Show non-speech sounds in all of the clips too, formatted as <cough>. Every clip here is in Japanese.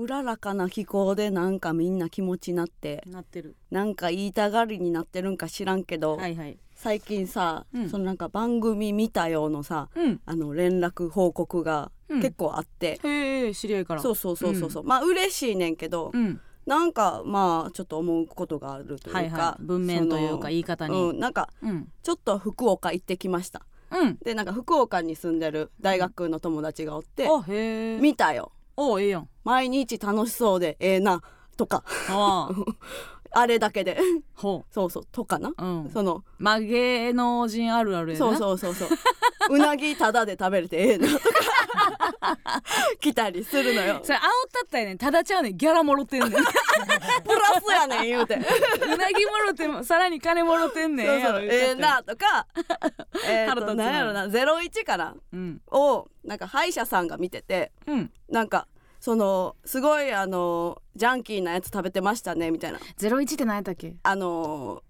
うららかな気候でなんかみんな気持ちになってなってる。なんか言いたがりになってるんか知らんけど、はいはい。最近さ、うん。そのなんか番組見たよのさうん。あの連絡報告がうん。結構あって、へえ知り合いから。そうそうそうそうそう、まあ嬉しいねんけど、うん。なんかまあちょっと思うことがあるというか、はいはい。文面というか言い方に。うん、なんかうん。ちょっと福岡行ってきました。うん。でなんか福岡に住んでる大学の友達がおって、あへえ。見たよおええやん。毎日楽しそうでええなとか <laughs> あれだけで。ほそうそうとかな、ううん。そのまあ芸能人あるあるやな。そうそうそうそう。うなぎタダで食べれてええなとか来たりするのよ。それ煽ったったやねん。ただちゃうねん。ギャラもろてんねん。う <laughs> プラスやねん言うて。なぎもろてもさらに金もろてんねん。ええなとか。<laughs> えーとな。んやろな。01かなうん。をなんか歯医者さんが見てて。うん。なんかそのすごいあのジャンキーなやつ食べてましたねみたいな。ゼロ一って何やったっけ？あの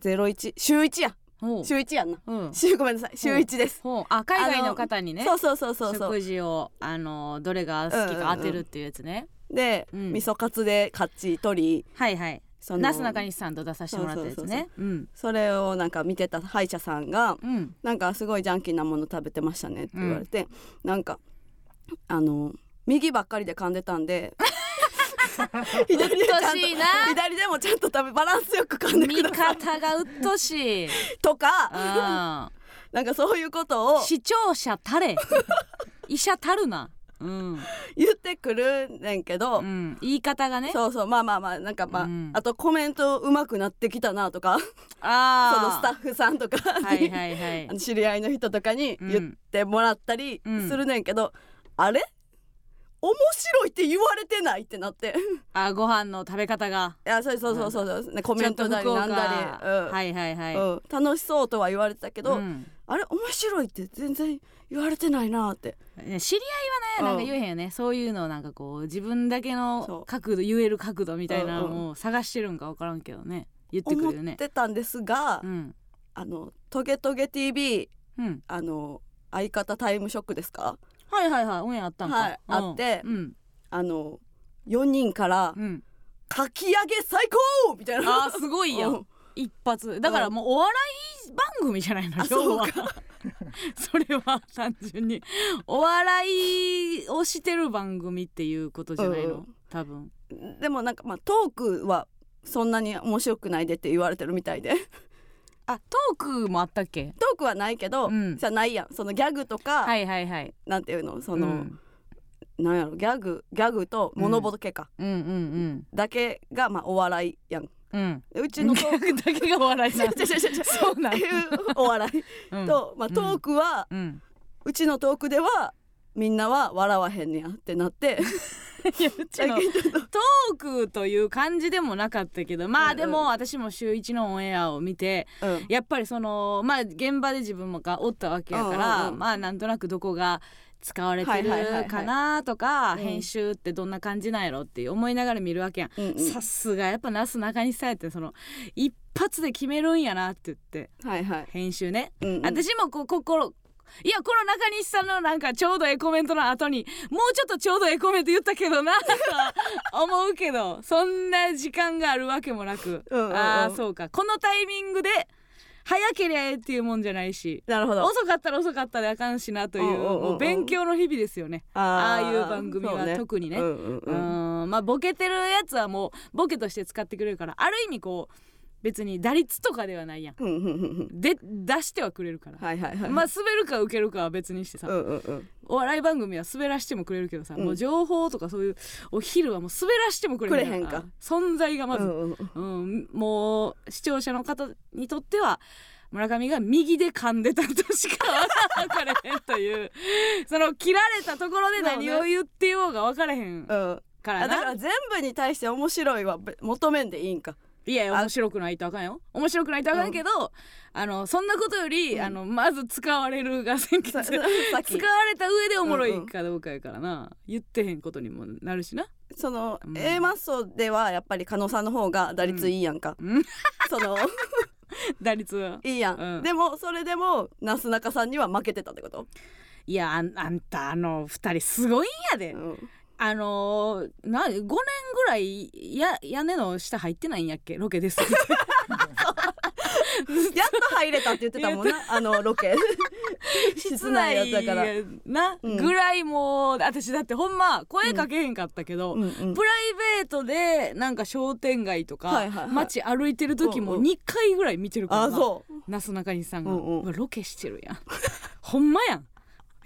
01週1や。ほう。週1やんな。うん。週ごめんなさい。週1です。あ海外の方にね。そうそうそうそうそう。食事をあのどれが好きか当てるっていうやつね、で、うん。味噌カツでカッチ取り。はいはい。そのなすなかにしさんと出させてもらったやつね。うん。それをなんか見てた歯医者さんがうん。なんかすごいジャンキーなもの食べてましたねって言われて、なんかあの右ばっかりで噛んでたんで。<laughs> 左でちゃんとうっとしいな。左でもちゃんと食べバランスよく噛んで見ください。方がうっとしい。とかあなんかそういうことを視聴者たれ。<laughs> 医者たるな。うん、言ってくるねんけど、うん、言い方がね。そうそうまあまあまあなんかまあ、うん。あとコメント上手くなってきたなとかあ <laughs> そのスタッフフさんとかに、はいはいはい。あの知り合いの人とかに言ってもらったりうんするねんけど、あれ？面白いって言われてないってなって。<laughs> あご飯の食べ方が。いやそうそうそうそうそう、ね、コメントなりなんだり、うん。はいはいはい、うん、楽しそうとは言われてたけど、うん。あれ面白いって全然言われてないなって。ね知り合いはねうんなん。か言えへんよね、そういうのをなんかこう自分だけそのう。角度言える角度みたいなうんのを探してるんか分からんけどね。言ってく思るよね。ってたんですが、うん。あの「トゲトゲ TV うん」あの相方タイムショックですか？はいはいはいオンエアあったんか、はいうんあってうんあの4人からうん「かき揚げ最高!」みたいな。あーすごいやうん。ん一発。だからもうお笑い番組じゃないのあ要はそう <laughs> それは単純に。お笑いをしてる番組っていうことじゃないの、うん。多分。でもなんかまあトークはそんなに面白くないでって言われてるみたいであトークもあったっけ？トークはないけど、うん。じゃないやん。そのギャグとか、はいはいはい。なんていうの？その、うん。なんやろ？ギャグギャグとモノボケか、うんうんだけがまあお笑いやん。うん。うんでうちのトークだけがお笑いな。<laughs> そうなんっていうお笑い。うん。と、まあ、トークは、うん。うちのトークではみんなは笑わへんねやってなっていやうちのトークという感じでもなかったけどまあでも私も週一のオンエアを見てうん。やっぱりそのまあ現場で自分もがおったわけやかうんうんらうん。まあなんとなくどこが使われてるかなとかうん。編集ってどんな感じなんやろって思いながら見るわけやん。うんうん。さすがやっぱなすなかにしさんやってその一発で決めるんやなって言ってはいはい、編集ね。うんうん、私もこう心いやこの中西さんのなんかちょうどええコメントの後にもうちょっとちょうどええコメント言ったけどなとか思うけどそんな時間があるわけもなく、うんうんうん。ああそうか。このタイミングで早ければええっていうもんじゃないし。なるほど。遅かったら遅かったであかんしなというもう勉強の日々ですよね。ああいう番組は特にね。うんうんううんんまあボケてるやつはもうボケとして使ってくれるからある意味こう別に打率とかではないやん。で出してはくれるから。はいはいはい。まあ滑るか受けるかは別にしてさ、うんうんうんお笑い番組は滑らしてもくれるけどさ、うん。もう情報とかそういうお昼はもう滑らしてもくれへんか。存在がまず、うんうんうん。もう視聴者の方にとっては村上が右で噛んでたとしか分かれへんという。<laughs> その切られたところで何を言ってようが分かれへんうん。からな、あだから全部に対して面白いはべ求めんでいいんかいやいやあ面白くないとあかんよ。面白くないとあかんけど、あのそんなことより、うん。あのまず使われるが先決。使われた上でおもろいかどうかやからな、言ってへんことにもなるしな。その、うん。A マッソではやっぱり加納さんの方が打率いいやんか、うん。その <laughs> 打率は。いいやん、うん。でもそれでもなすなかさんには負けてたってこと、いやあんあんたあの二人すごいんやで。うんあのー、な5年ぐらいや屋根の下入ってないんやっけ？ロケです。<laughs> やっと入れたって言ってたもんな。<laughs> あのロケ。<laughs> 室内やったから。な、うんぐらいもう私だってほんま声かけへんかったけど、うん。うんプライベートでなんか商店街とか、はいはいはい。街歩いてる時もうんうん。2回ぐらい見てるからな、すなかにしさんが、うんうん。ロケしてるやん。ほんまやん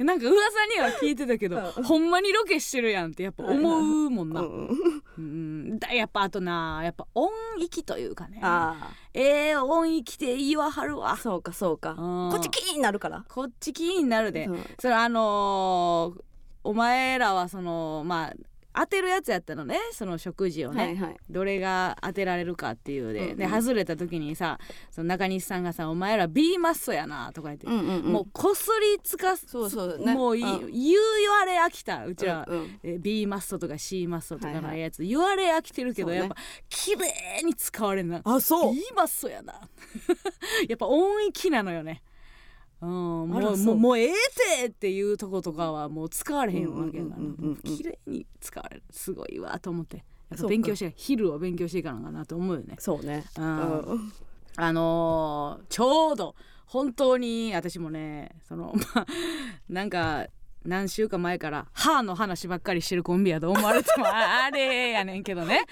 なんか噂には聞いてたけど、うん。ほんまにロケしてるやんってやっぱ思うもんな、うんだやっぱあとなやっぱ音域というかね。あええ音域で言わはるわ。あそうかそうか。うん。こっちキーになるから。こっち気になるで、それあのーお前らはそのまあ当てるやつやったのねその食事をね、はいはい。どれが当てられるかっていうで,、うんうんで外れた時にさその中西さんがさ「お前ら B マッソやな」とか言って、うんうんうん。もうこすりつかすそうそう。ねもうい、うん言う言われ飽きたうちら、うんうん。え B マッソとか C マッソとかはいはい。のやつ、言われ飽きてるけど、ね。やっぱ綺麗に使われんな。あそう。B マッソやな。<laughs> やっぱ音域なのよねうん、もうもうもうええてっていうとことかはもう使われへんわけやから。綺麗に使われるすごいわと思って。勉強して昼を勉強していかなあかんなと思うよね。そうね。うん。うん。あのーちょうど本当に私もねその <laughs> まあなんか何週間前から歯の話ばっかりしてるコンビやと思われてもあ <laughs> あれやねんけどね。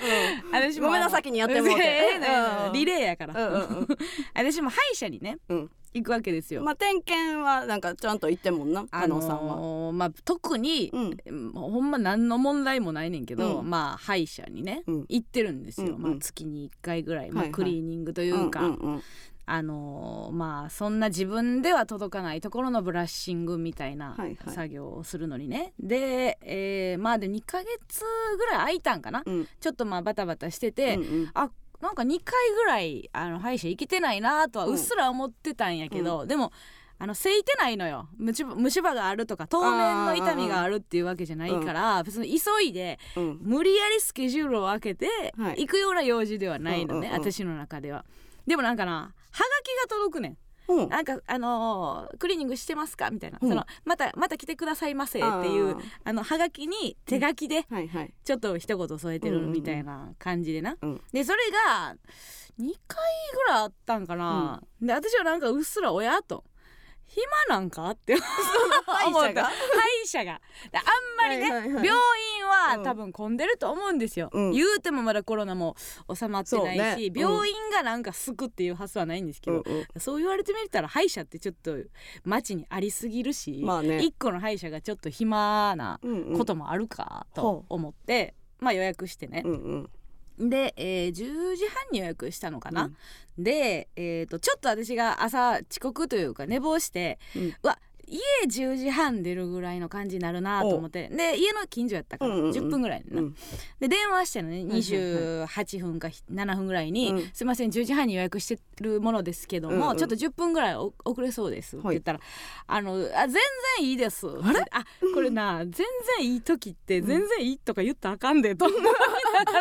私もごめんな先にやってもうて。<laughs> うん。リレーやから、うんうんうん。<laughs> 私も歯医者にねうん。行くわけですよ、まあ点検はなんかちゃんと言ってんもんな加納さんは。のーまあ、特に、うん。もうほんま何の問題もないねんけど、うん。まあ歯医者にね、うん。行ってるんですよ、うんうん。まあ、月に1回ぐらい、まあはいはい。クリーニングというか、うんうんうんあのーまあそんな自分では届かないところのブラッシングみたいなはいはい。作業をするのにね、で、えーまあで2ヶ月ぐらい空いたんかな、うん。ちょっとまあバタバタしてて、うんうん。あなんか2回ぐらいあの歯医者行けてないなとはうっすら思ってたんやけど、でもあのせいてないのよ。虫歯があるとか当面の痛みがあるっていうわけじゃないから別に急いでうん。無理やりスケジュールを空けてはい。行くような用事ではないのね、うんうんうん。私の中では。でもなんかなはがきが届くねん。うん。なんかあのークリーニングしてますか？みたいな、うん。そのまたまた来てくださいませっていうあのはがきに手書きでちょっと一言添えてるみたいな感じでな、うん。でそれが2回ぐらいあったんかな、で私はなんかうっすら親と暇なんかって思った。歯医者が？歯医者が。であんまりね、はいはいはい。病院はうん多分混んでると思うんですよ、うん。言うてもまだコロナも収まってないし、ね。うん。病院がなんかすくっていう発想はないんですけど、うんうん。そう言われてみたら歯医者ってちょっと街にありすぎるし、まあね。一個の歯医者がちょっと暇なうんうん。こともあるかとほ思って、まあ予約してね。う、んうんで、えー10時半に予約したのかな、で、えー、とちょっと私が朝遅刻というか寝坊して、うん。うわ家10時半出るぐらいの感じになるなと思って。で家の近所やったから、うんうんうん。10分ぐらいな、うん。で電話したのね。はいはい28分か7分ぐらいに「うん。すいません10時半に予約してるものですけども、うんうん。ちょっと10分ぐらいお遅れそうです」ってはい。言ったら「あのあ全然いいです」あれ？あこれな全然いい時って全然いいとか言ったらあかんでと思いなが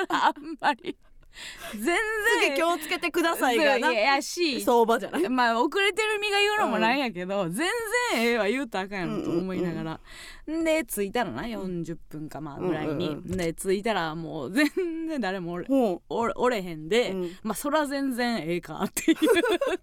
らあんまり全然。次気をつけてくださいがな。いやし。相場じゃない？まあ遅れてる身が言うのもなんやけど、全然ええわ言うたらあかんやろと思いながら、で着いたのな40分かまあぐらいに、うんうんで着いたらもう全然誰もおれほおれおれへんで、うん。まあそら全然ええかっていう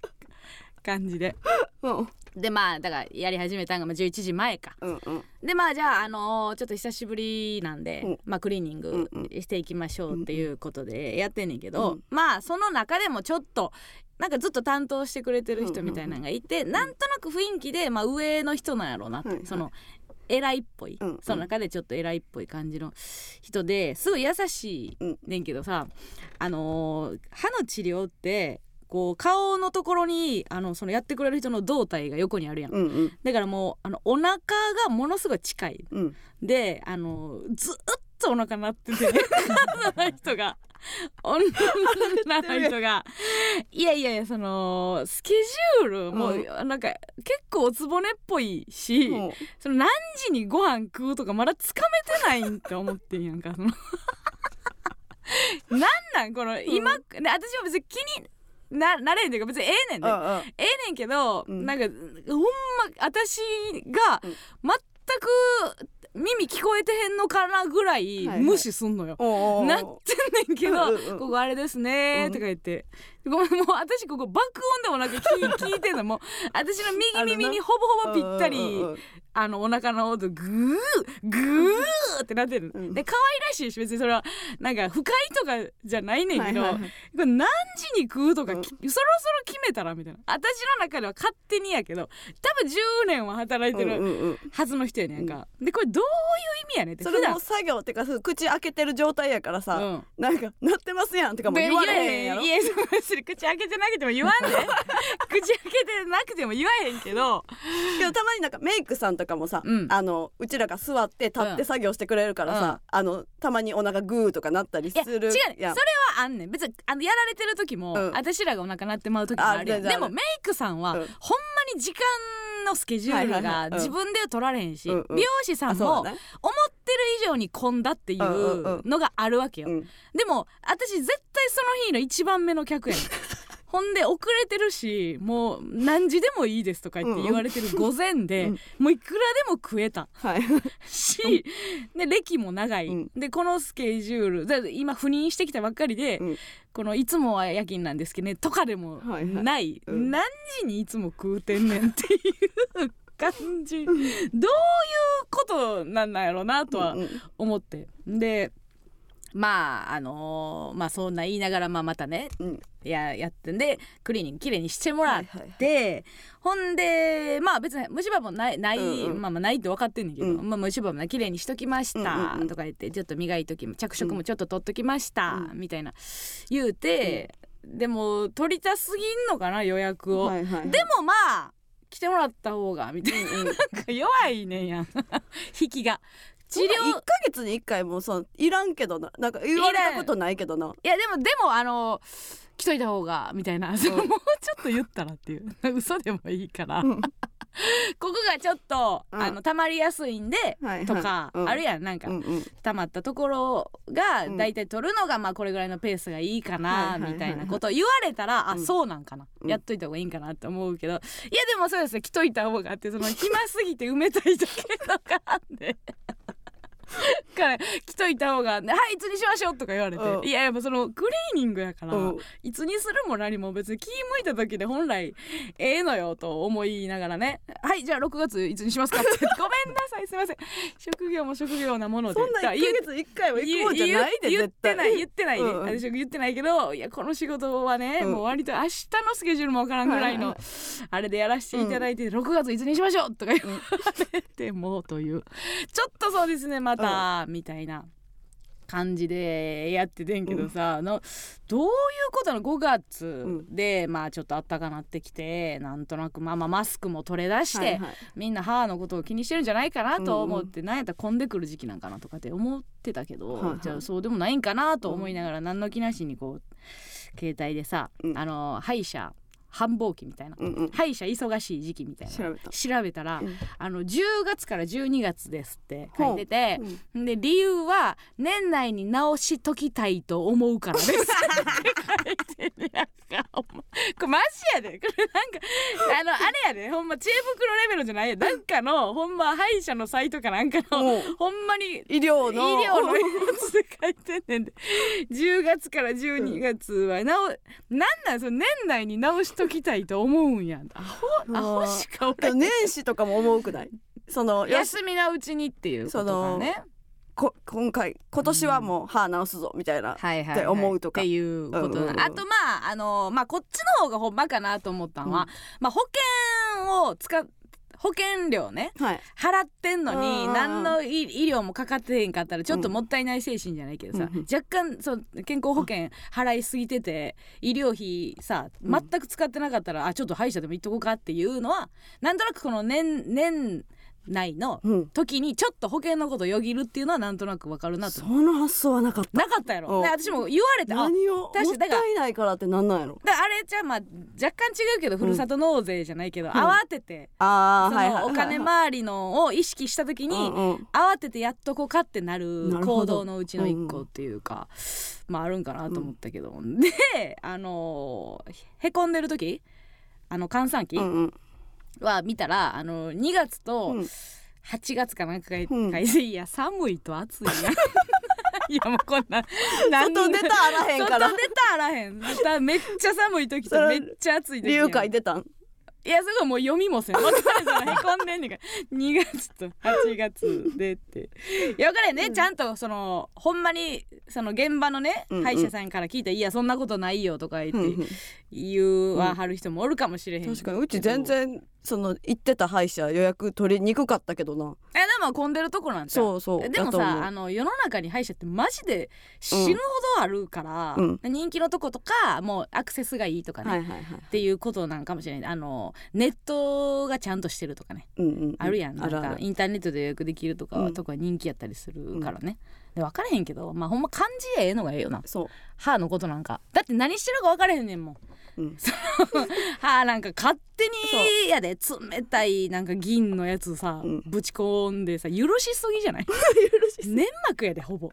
<laughs> 感じで。ううんでまあだからやり始めたんがまあ11時前か。うんうん。でまあじゃあ、あのーちょっと久しぶりなんで、うん。まあ、クリーニングうんうん。していきましょうっていうことでやってんねんけど、うんまあその中でもちょっとなんかずっと担当してくれてる人みたいなのがいて、なんとなく雰囲気で、まあ、上の人なんやろうなって、はいはい。その偉いっぽい、うんうん。その中でちょっと偉いっぽい感じの人ですごい優しいうんねんけどさ、あのー歯の治療ってこう顔のところにあのそのやってくれる人の胴体が横にあるやん。うんうん。だからもうあのお腹がものすごい近い。うん。であのずっとお腹鳴ってて人が。女の人が。いやいやいやそのスケジュールもう、なんか結構おつぼねっぽいし、もうその何時にご飯食うとかまだつかめてないんって思ってんやんかその。<laughs> なんなん？この今、ね私は別に気にななれんっていうか別にええねんね、うんうん。ええねんけど、うん。なんかほんま私がうん。全く耳聞こえてへんのかなぐらいはいはい無視すんのよ、おうおうなってんねんけど「うんうんうん。ここあれですね」とか言って、ごめんもう私ここ爆音でもなく聞聞いてんの。もう私の右耳にほぼほぼぴったりうんうんうん。あのお腹の音グーグーってなってる、うん。で可愛らしいし別にそれはなんか不快とかじゃないねんけど、はいはいはい。これ何時に食うとか、うん。きそろそろ決めたらみたいな。私の中では勝手にやけど多分10年は働いてうんるうんうん。はずの人やねんか、でこれどういう意味やねんってそれも作業ってか口開けてる状態やからさ、うん。なんかなってますやんとかも言われへんやろ。いやいや別に口開けてなくても言わんで。<laughs> 口開けてなくても言わへんけど。けどたまになんかメイクさんとかもさ、うん。あのうちらが座って立って作業してくれるからさ、うん。あのたまにお腹グーとかなったりすいや違う。るねそれはあんねん。別にあのやられてる時も、うん。私らがお腹鳴ってまう時もあるやん。でもメイクさんは、うん。ほんまに時間のスケジュールはいはいはがい。うん。自分では取られへんし、うんうん。美容師さんも思ってる以上に混んだっていうんうんううん。のがあるわけよ、うん。でも私絶対その日の一番目の客やねんほんで遅れてるしもう何時でもいいですとか言って言われてる午前で、うん。もういくらでも食えた。はい。し、で歴も長い、うん。でこのスケジュールで今赴任してきたばっかりで、うん。このいつもは夜勤なんですけどねとかでもはいはい。ない、うん。何時にいつも食うてんねんっていう感じ。どういうことなんなんやろうなとは思って。でまああのーまあそんな言いながらまあまたねうん。ややってんでクリーニングきれいにしてもらっはいはいはい。て、ほんでまあ別に虫歯もないない、うんうん。まあまあないって分かってんねんけど、うん。まあ虫歯もきれいにしときました、うんうんうん。とか言ってちょっと磨いとき着色もちょっと取っときました、うん。みたいな言うて、でも取りたすぎんのかな予約を、はいはいはい。でもまあ来てもらった方がみたいな,、<laughs> なんか弱いねんやん。<laughs> 引きが治療治療1ヶ月に1回もそういらんけどななんか言われたことないけどな。いやでもでもあの来といた方がみたいな、<laughs> もうちょっと言ったらっていう。<laughs> 嘘でもいいから、うん。<laughs> ここがちょっと、うん。あの溜まりやすいんで、はいはい。とか、うん。あるやんなんか、うんうん。溜まったところがうん。だいたい取るのがまあこれぐらいのペースがいいかなみたいなことを言われたら、あうん。そうなんかな、うん。やっといた方がいいんかなって思うけど。いやでもそうですね来といた方があってその暇すぎて埋めたいだけとかあって。から来といた方が「はいいつにしましょう」とか言われて、うん。いややっぱそのクリーニングやから、うん。いつにするも何も別に気向いた時で本来ええのよと思いながらね「はいじゃあ6月いつにしますか?」って。言って「ごめんなさいすいません。職業も職業なもので」そんな1ヶ言月1回は行くもんじゃないで言言ってない言ってないね、うん。私は言ってないけどいやこの仕事はね、うん。もう割と明日のスケジュールもわからんぐらいの、あれでやらせていただいて、6月いつにしましょうとか言われてもという。ちょっとそうですね。また、みたいな感じでやっててんけどさ、のどういうことなの？5月で、まあちょっとあったかなってきてなんとなくまあまあマスクも取れ出して、はいはい。みんな歯のことを気にしてるんじゃないかなと思って、なんやったら混んでくる時期なんかなとかって思ってたけど、はいはい。じゃあそうでもないんかなと思いながら、何の気なしにこう携帯でさ、うん。あの歯医者繁忙期みたいな、うんうん。歯医者忙しい時期みたいな。調べた。調べたら、うん。あの10月から12月ですって書いてて、うん。で理由は年内に直しときたいと思うからです。<laughs> って書いてる。やんかほんまこれマジやで。これなんかあのあれやで。ほんま知恵袋レベルじゃないや。なんかのほんま歯医者のサイトかなんかのほんまに医療の。医療のやつで書いてんねんで。10月から12月はなお、なんなんその年内に直しときたいと思うんやアホアホしかおらん。年始とかも思うくない？その <laughs> 休みのうちにっていうことかね。こ今回今年はもう歯直すぞみたいな、はいはい、はい、って思うとか。っていうことな、うんうんうん。あとまああのまあこっちの方がほんまかなと思ったのは、うん。まあ保険を使っ保険料ねはい。払ってんのうんうんうん。に何の医医療もかかってへんかったらちょっともったいない精神じゃないけどさ、うんうん。若干そう健康保険払いすぎてて医療費さうん。全く使ってなかったら、あちょっと歯医者でも行っとこうかっていうのはなんとなくこの年年内の。うん。時にちょっと保険のことをよぎるっていうのはなんとなくわかるなと。その発想はなかった。なかったやろ。私も言われてあ何をもっ確かにだからたいないからってなんなんやろ。だあれじゃあまあ若干違うけどふるさと納税じゃないけど、ん。慌ててそああはいはいはいのお金回りのを意識した時に、うんうん。慌ててやっとこうかってなる行動のうちの一個っていうか、まああるんかなと思ったけど、であのーへこんでる時あの閑散期うんうんは見たらあの2月とうん。8月かなんか書いうん。書いや寒いと暑いやん。<laughs> いやもうこんな何外出たあらへんから。外出たあらへん。だめっちゃ寒い時とめっちゃ暑い時理由書いててたん？いやすごいもう読みもせん。分かるからへこんでんねんから。2月と8月でって。いや分からへんね、ちゃんとそのほんまにその現場のね、うんうん。歯医者さんから聞いて「いやそんなことないよ」とか言って、うんうん。言うははる人もおるかもしれへん。確かに。うち全然その行ってた歯医者予約取りにくかったけどな。えでも混んでるとこなんちゃう？そうそう。でもさあの世の中に歯医者ってマジで死ぬほどあるから、うん。人気のとことかもうアクセスがいいとかね、はいはいはいっていうことなんかもしれない。あのネットがちゃんとしてるとかね。うんうんうん。あるやん。なんかインターネットで予約できるとかは、うん。とか人気やったりするからね、で分からへんけどまあほんま漢字ええのがええよな。そう。歯のことなんか。だって何してるか分からへんねんもん。うん。<laughs> 歯なんか勝手にやで。冷たいなんか銀のやつさ、うん。ぶち込んでさ許しすぎじゃない？<laughs> 粘膜やでほぼ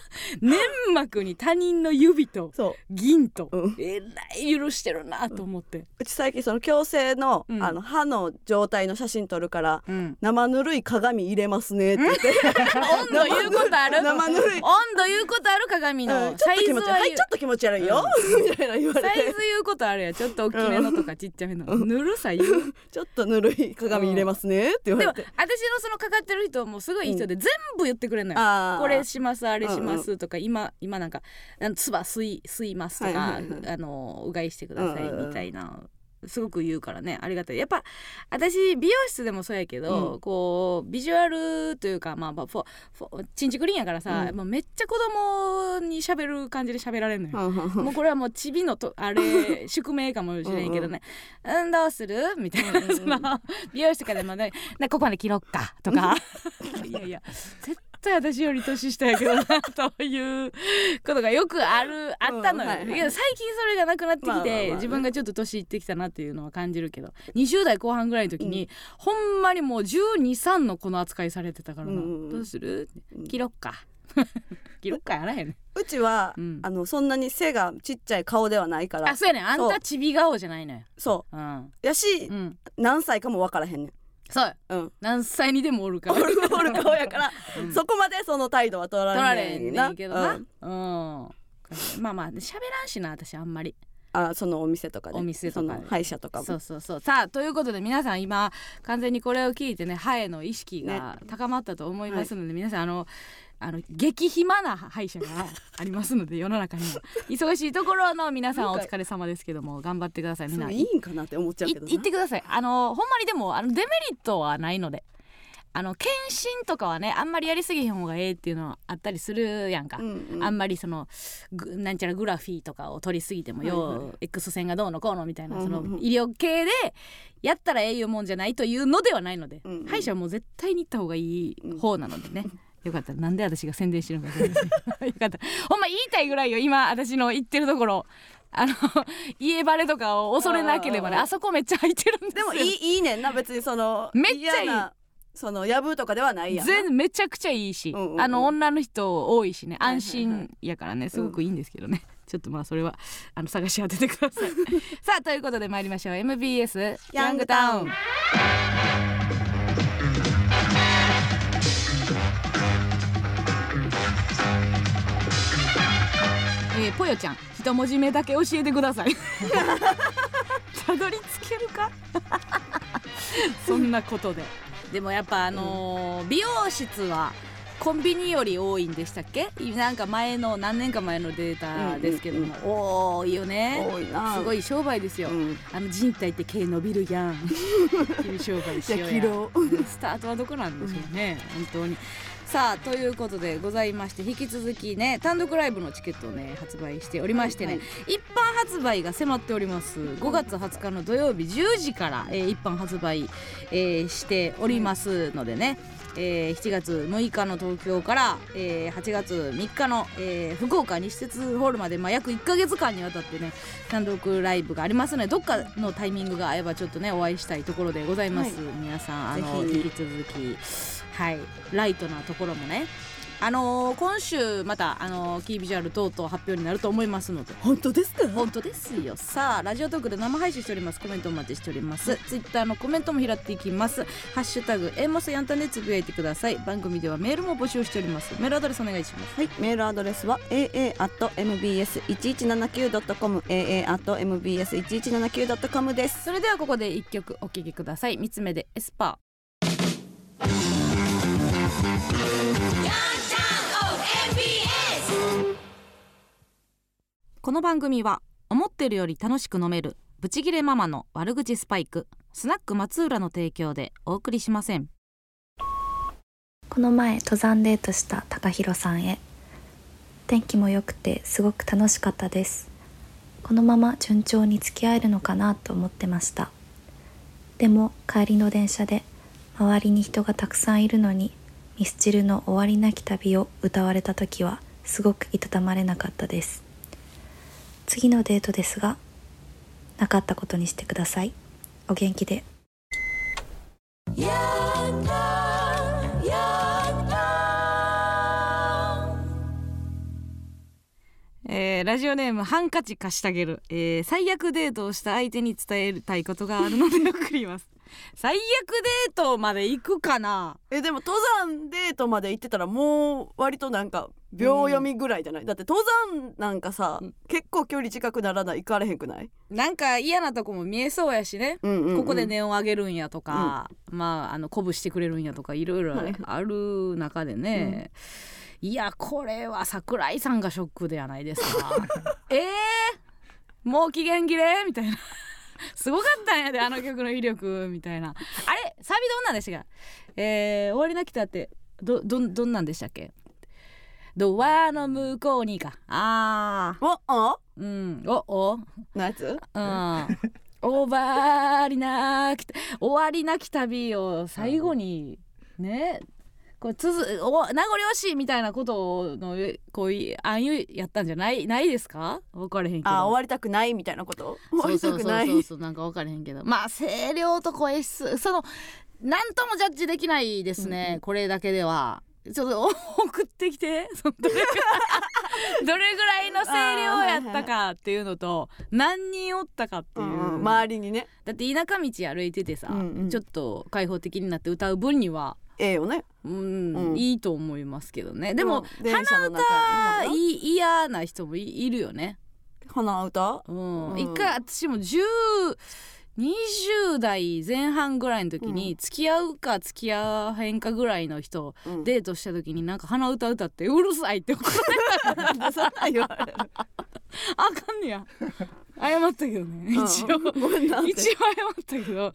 <laughs> 粘膜に他人の指と銀と、うん。えらい許してるなと思って、うち最近その矯正の,、うん。あの歯の状態の写真撮るからうん、生ぬるい鏡入れますねって言って。<laughs> 温度言うことある？生ぬるい。温度言うことある鏡の、うん。ちょっと気持ち悪い。はいちょっと気持ち悪いよ、<laughs> みたいな言われサイズて言うことあるやん。ちょっと大きめのとかちっちゃめの、ぬるさ言う？ちょっとぬるい鏡入れますねって言わでもれて、私のそのかかってる人もすごいいい人で、全部言ってくれるのよ。これしますあれしますとか、今今なんかあの唾吸い吸いますとか、あのうがいしてくださいうんうんうん。みたいな。すごく言うからねありがたい。やっぱ私美容室でもそうやけど、うん。こうビジュアルというかまあまあフォフォチンチクリンやからさ、うん。もうめっちゃ子供に喋る感じで喋られるのよ、うんうんうん。もうこれはもうチビのとあれ <laughs> 宿命かもしれんけどね「うん、どうする?」みたいな、うんうんうん <laughs> その美容室とかでもね「なここまで切ろっか」とか。<laughs> いやいや絶対私より年下やけどなということがよくあるあったのよ、うんはいはい。いや最近それがなくなってきて、まあまあまあ。ね自分がちょっと年いってきたなっていうのは感じるけど20代後半ぐらいの時に、ほんまにもう123の子の扱いされてたからな「うんうんうん。どうする?うん切ろっか」<laughs> 切ろっかやらへん。ねんうちは、うん。あのそんなに背がちっちゃい顔ではないから。あそうやねん。あんたちび顔じゃないのよ。そう。ん。うやし、うん。何歳かも分からへんねんそう。うん。何歳にでもおるから。おるおる顔やから、<laughs> うん。そこまでその態度は取ら取られれんねへんけどな。ううん。ん、まあまあ喋らんしな私あんまり。あそのお店とかで。お店とかで。その歯医者とかも。そうそうそう。さあということで皆さん今完全にこれを聞いてね歯への意識が高まったと思いますので、皆さんあのあの激暇な歯医者がありますので世の中にも。忙しいところの皆さんお疲れ様ですけども頑張ってくださいみんそないれいいんかなって思っちゃういけどな。言ってください。あのほんまにでもあのデメリットはないので。あの検診とかはねあんまりやりすぎへん方がええっていうのはあったりするやんか、うんうん。あんまりそのぐなんちゃらグラフィーとかを取りすぎてもよ、はいはい。X 線がどうのこうのみたいなそのうんうん。うん医療系でやったらええいうもんじゃないというのではないので、うんうん。歯医者はもう絶対に行った方がいい方なのでね。よかった。らなんで私が宣伝してるのか <laughs> よかった。ほんま言いたいぐらいよ今私の言ってるところ。あの <laughs> 家バレとかを恐れなければね。あそこめっちゃ入ってるんですよ。でもいいいいねんな。別にそのめっちゃいい。そのやぶとかではないやんな。全めちゃくちゃいいし、うんうんうん。あの女の人多いしね。安心やからね。すごくいいんですけどね、ちょっとまあそれはあの探し当ててください。<laughs> さあということで参りましょう。MBS ヤングタウンえー、ぽよちゃん一文字目だけ教えてください。<laughs> たどり着けるか？そんなことで。でもやっぱあのー美容室はコンビニより多いんでしたっけ？なんか前の何年か前のデータですけども、多いよね。多いな。すごい商売ですよ、うん。あの人体って毛伸びるやん。<laughs> 切り商売しようや。<laughs> スタートはどこなんでしょうね、本当にさあということでございまして引き続きね単独ライブのチケットをね発売しておりましてね、はい一般発売が迫っております。5月20日の土曜日10時から、えー一般発売、えーしておりますのでね、えー7月6日の東京から、えー8月3日の、えー福岡西鉄ホールまで、まあ、約1か月間にわたってね単独ライブがありますのでどっかのタイミングが合えばちょっとねお会いしたいところでございます、はい。皆さんあの引き続きはい。ライトなところもね。あのー今週またあのーキービジュアル等々発表になると思いますので。本当ですか？本当ですよ。さあラジオトークで生配信しております。コメントお待ちしております。ツイッターのコメントも拾っていきます。ハッシュタグエモスヤンタンでつぶやいてください。番組ではメールも募集しております。メールアドレスお願いします。はい、メールアドレスは aa.mbs1179.com aa.mbs1179.com です。それではここで一曲お聴きください。三つ目でエスパーこの番組は思ってるより楽しく飲めるブチギレママの悪口スパイクスナック松浦の提供でお送りしません。この前登山デートした高弘さんへ。天気も良くてすごく楽しかったです。このまま順調に付き合えるのかなと思ってました。でも帰りの電車で周りに人がたくさんいるのにミスチルの終わりなき旅を歌われた時はすごくいたたまれなかったです。次のデートですがなかったことにしてください。お元気で。えーラジオネームハンカチ貸してあげる、えー最悪デートをした相手に伝えたいことがあるので送ります最悪デートまで行くかな。えでも登山デートまで行ってたらもう割となんか秒読みぐらいじゃない、だって登山なんかさ、うん。結構距離近くならない？行かれへんくない、なんか嫌なとこも見えそうやしね、うんうんうん。ここで音を上げるんやとか、まああの鼓舞してくれるんやとかいろいろはい。ある中でね、いやこれは桜井さんがショックではないですか。<laughs> えー、もう期限切れ？みたいなすごかったんやであの曲の威力みたいな。あれサビどんなんでしたっけ？えー、終わりなきたってどどんどんなんでしたっけ？ドアの向こうにか。あー。おあうん。おお？のやつうん終わりなき終わりなき旅を最後にねこれつづお名残惜しいみたいなことのこういう暗喩やったんじゃないないですか？分かれへんけど。あ終わりたくないみたいなこと？終わりたそうそうそうくないそうそうなんか分かれへんけど。まあ声量と声質そのなんともジャッジできないですね、うんうん。これだけでは。ちょっとお <laughs> 送ってきて。どれぐらいどれぐらいの声量やったかっていうのと何人おったかっていう、うんうん周りにね。だって田舎道歩いててさ、うんうん。ちょっと開放的になって歌う分には、ええよね。うん。うん。いいと思いますけどね。でも、うん。電車の中あにい嫌な人もいいるよね。鼻歌？うん。うん。一回私も10 20代前半ぐらいの時に付き合うか付き合わへんかぐらいの人うん。デートした時になんか鼻歌歌ってうるさいって怒られなんでそんなん言われる。あかんねや。<laughs> 謝ったけどね一応、うん一応謝ったけど、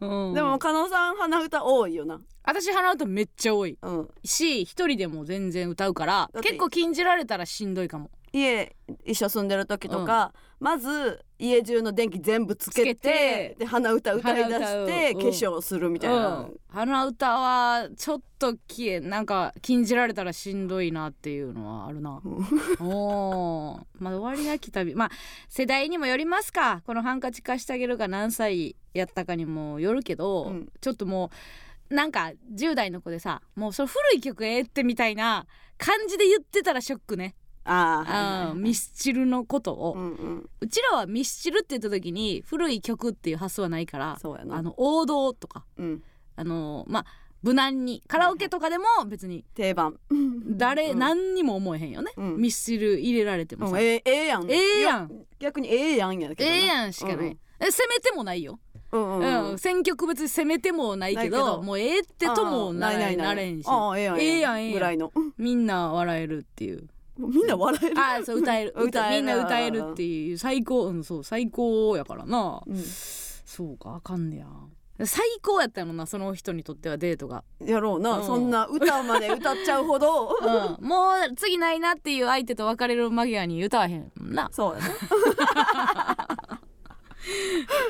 うん、でも加納さん鼻歌多いよな。私鼻歌めっちゃ多いうん。し一人でも全然歌うから結構禁じられたらしんどいかも家一緒住んでる時とか、まず家中の電気全部つけてで鼻歌歌い出して化粧するみたいな、うん、鼻歌はちょっときえなんか禁じられたらしんどいなっていうのはあるな。<laughs> おー。まあ終わりなき旅まあ世代にもよりますか。このハンカチ貸してあげるが何歳やったかにもよるけど、うん。ちょっともうなんか10代の子でさもうそれ古い曲ええってみたいな感じで言ってたらショックね、ああ、ミスチルのことを、うんうん。うちらはミスチルって言った時に古い曲っていう発想はないからあの王道とか。うん、あのまあ無難にカラオケとかでも別に定番。誰、うん。何にも思えへんよね、うん。ミスチル入れられてもさ、うん、ええええやん。ええやん。よ逆にええやんやけどな。ええやんしかない、うんえ攻めてもないよ、うんうんうん。選曲別に攻めてもないけどもうええってともなれんし。ああええやん。ええやんええやん。ぐらいの。みんな笑えるっていうみんな笑えるああそう歌える。歌 <laughs> 歌える。みんな歌えるっていう最高うんそう最高やからな。うん。そうかあかんねや。最高やったのなその人にとってはデートが。やろうな、うん。そんな歌まで歌っちゃうほど。うん、もう次ないなっていう相手と別れる間際に歌わへんな。そうやね。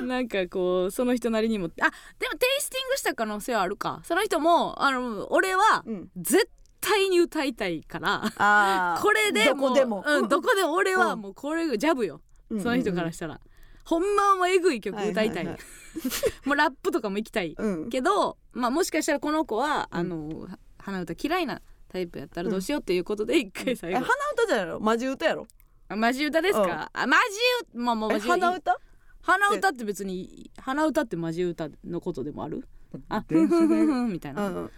<laughs> なんかこうその人なりにも。あでもテイスティングした可能性はあるか。その人もあの俺はうん。絶対に歌いたいから <laughs> これでどこでも。ううん、どこでも俺はうん。もうこれジャブよ、うんその人からしたら、ほんまはもうえぐい曲歌いたい,、はいはいはい。<laughs> もうラップとかも行きたいうん。けど、まあ、もしかしたらこの子は、あのは鼻歌嫌いなタイプやったらどうしようっていうことで一回え最後。鼻歌じゃないの？マジ歌やろ？あマジ歌ですうん。かあマジ歌まあまあえマジ鼻歌？鼻歌って別に鼻歌ってマジ歌のことでもある？あふ電車でんふんふんふんみたいうな、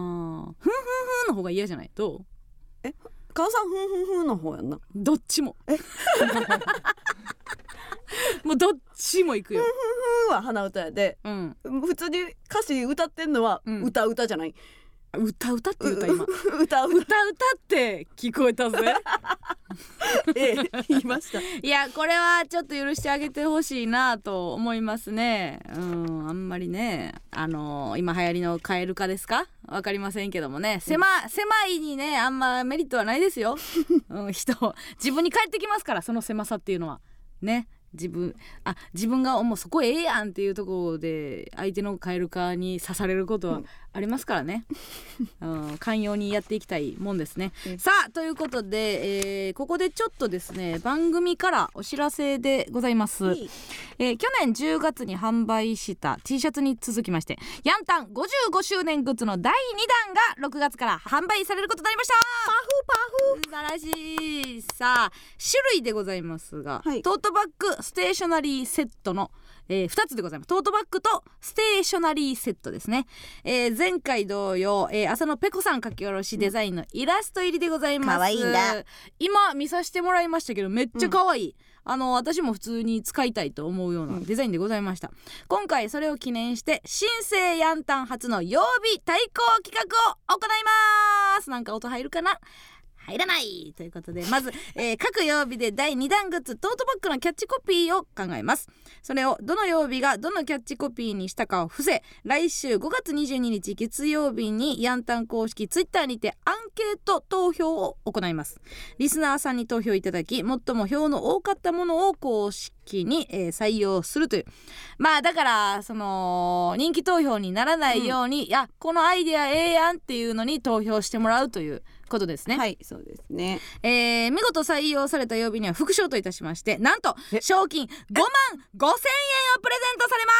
ーふんふんふんの方が嫌じゃない？どう？母さんふんふんふんの方やんな。どっちも。<laughs> もうどっちも行くよ。ふんは鼻歌やで。うん。普通に歌詞歌ってんのはうん。歌歌じゃない、歌歌って言った今。歌歌歌歌って聞こえたぜ。<laughs> ええ言いました。いやこれはちょっと許してあげてほしいなと思いますね。うんあんまりねあの今流行りのカエル化ですか？わかりませんけどもね。狭,、狭いにねあんまメリットはないですよ、<laughs> うん、人自分に返ってきますからその狭さっていうのは。ね。自分あ自分がもうそこええやんっていうところで相手のカエル化に刺されることはありますからね、<laughs> うん、寛容にやっていきたいもんですね、うん。さあということで、えーここでちょっとですね番組からお知らせでございます、えー去年10月に販売した T シャツに続きましてヤンタン55周年グッズの第2弾が6月から販売されることになりました。パフパフ。素晴らしい。さあ種類でございますが、はい。トートバッグステーショナリーセットのえー、2つでございます。トートバッグとステーショナリーセットですね、えー前回同様、えー、浅野ペコさん書き下ろしデザインのイラスト入りでございます。可愛いんだ今見させてもらいましたけどめっちゃ可愛い、あの私も普通に使いたいと思うようなデザインでございました、今回それを記念して新生ヤンタン初の曜日対抗企画を行います。なんか音入るかな？入らないということでまず、えー各曜日で第2弾グッズトートバッグのキャッチコピーを考えます。それをどの曜日がどのキャッチコピーにしたかを伏せ来週5月22日月曜日にヤンタン公式ツイッターにてアンケート投票を行います。リスナーさんに投票いただき最も票の多かったものを公式に、えー採用するという。まあだからその人気投票にならないように、いやこのアイデアええやんっていうのに投票してもらうという。ことですね、はいそうですね。えー見事採用された曜日には副賞といたしましてなんとえ？賞金5万5千円をプレゼントされま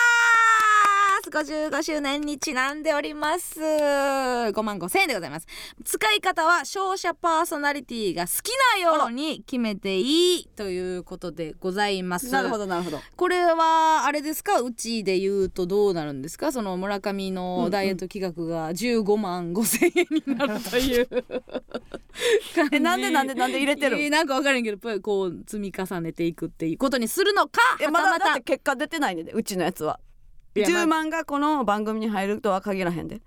す55周年にちなんでおります。5万5千円でございます。使い方は勝者パーソナリティが好きなように決めていいということでございます。なるほどなるほど。これはあれですか？うちで言うとどうなるんですか？その村上のダイエット企画が15万5千円になるという <laughs> えなんでなんでなんで入れてる？え <laughs> ーなんか分からんけどこう積み重ねていくっていうことにするのかえままだだったて結果出てないねんでうちのやつは10万がこの番組に入るとは限らへんで。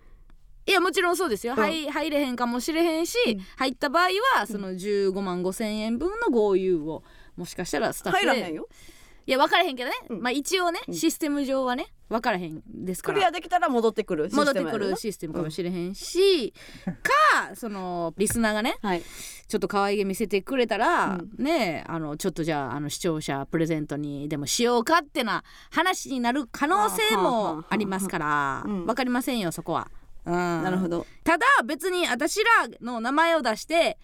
いやもちろんそうですよ、うん。入入れへんかもしれへんし、入った場合はその15万5千円分の豪遊をもしかしたらスタッフで入らへんよいや分からへんけどね、うん。まあ一応ね、うん。システム上はね。分からへんですから。クリアできたら戻ってくるシ戻ってくステムやろなるシステムかもしれへんし、かそのリスナーがねはい。ちょっと可愛げ見せてくれたら、うねあのちょっとじゃああの視聴者プレゼントにでもしようかってな話になる可能性もありますからうん。わかりませんよそこは。うん、なるほど。ただ別に私らの名前を出して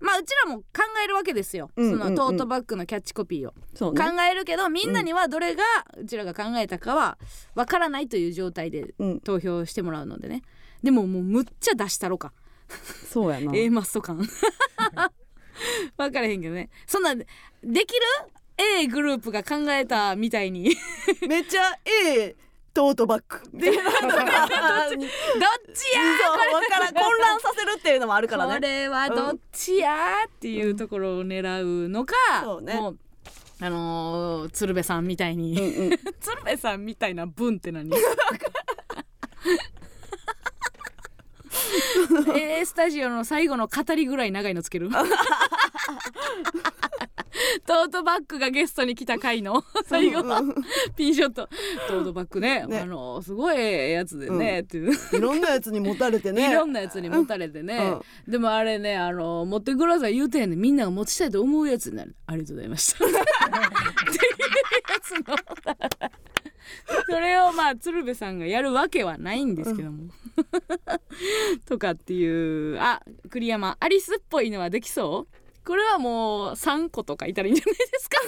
まあうちらも考えるわけですよ、うんうんうん。そのトートバッグのキャッチコピーを、そうね。考えるけどみんなにはどれがうちらが考えたかはわからないという状態でうん。投票してもらうのでね。でももうむっちゃ出したろか。そうやな。<laughs> A マスト感。<laughs> 分からへんけどね。そんなできる？A グループが考えたみたいに。めっちゃええトートバッグ。っていうのがちやそうわからん混乱させるっていうのもあるからこねれはどっちやっていうところを狙うのか、そうね。もうあのー鶴瓶さんみたいに、うんうん。<laughs> 鶴瓶さんみたいな文って何？<laughs> A <laughs> スタジオの最後の語りぐらい長いのつける？<laughs> トートバッグがゲストに来た回の <laughs> 最後のピンショット。トートバッグね。ね。あのすごいええやつでね、っていう。いろんなやつに持たれてね。いろんなやつに持たれてね、うでもあれねあの持ってください言うてんねん。みんなが持ちたいと思うやつになる。ありがとうございました。っていうやつの <laughs> それをまあ鶴瓶さんがやるわけはないんですけども、<laughs> とかっていうあ栗山アリスっぽいのはできそう？これはもう3個とかいたらいいんじゃないですか。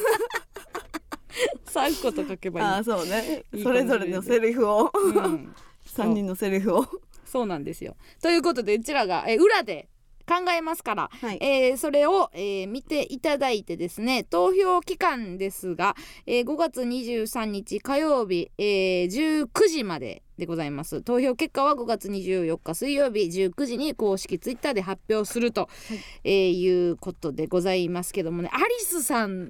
<laughs> 3個と書けばいい。ああそうね。それぞれのセリフを。うん。三人のセリフを。そう。なんですよ。ということでうちらが、えー裏で考えますから、はい。えーそれを、えー見ていただいてですね投票期間ですが、えー5月23日火曜日、えー19時まででございます。投票結果は5月24日水曜日19時に公式ツイッターで発表すると、い。えーいうことでございますけどもね。アリスさん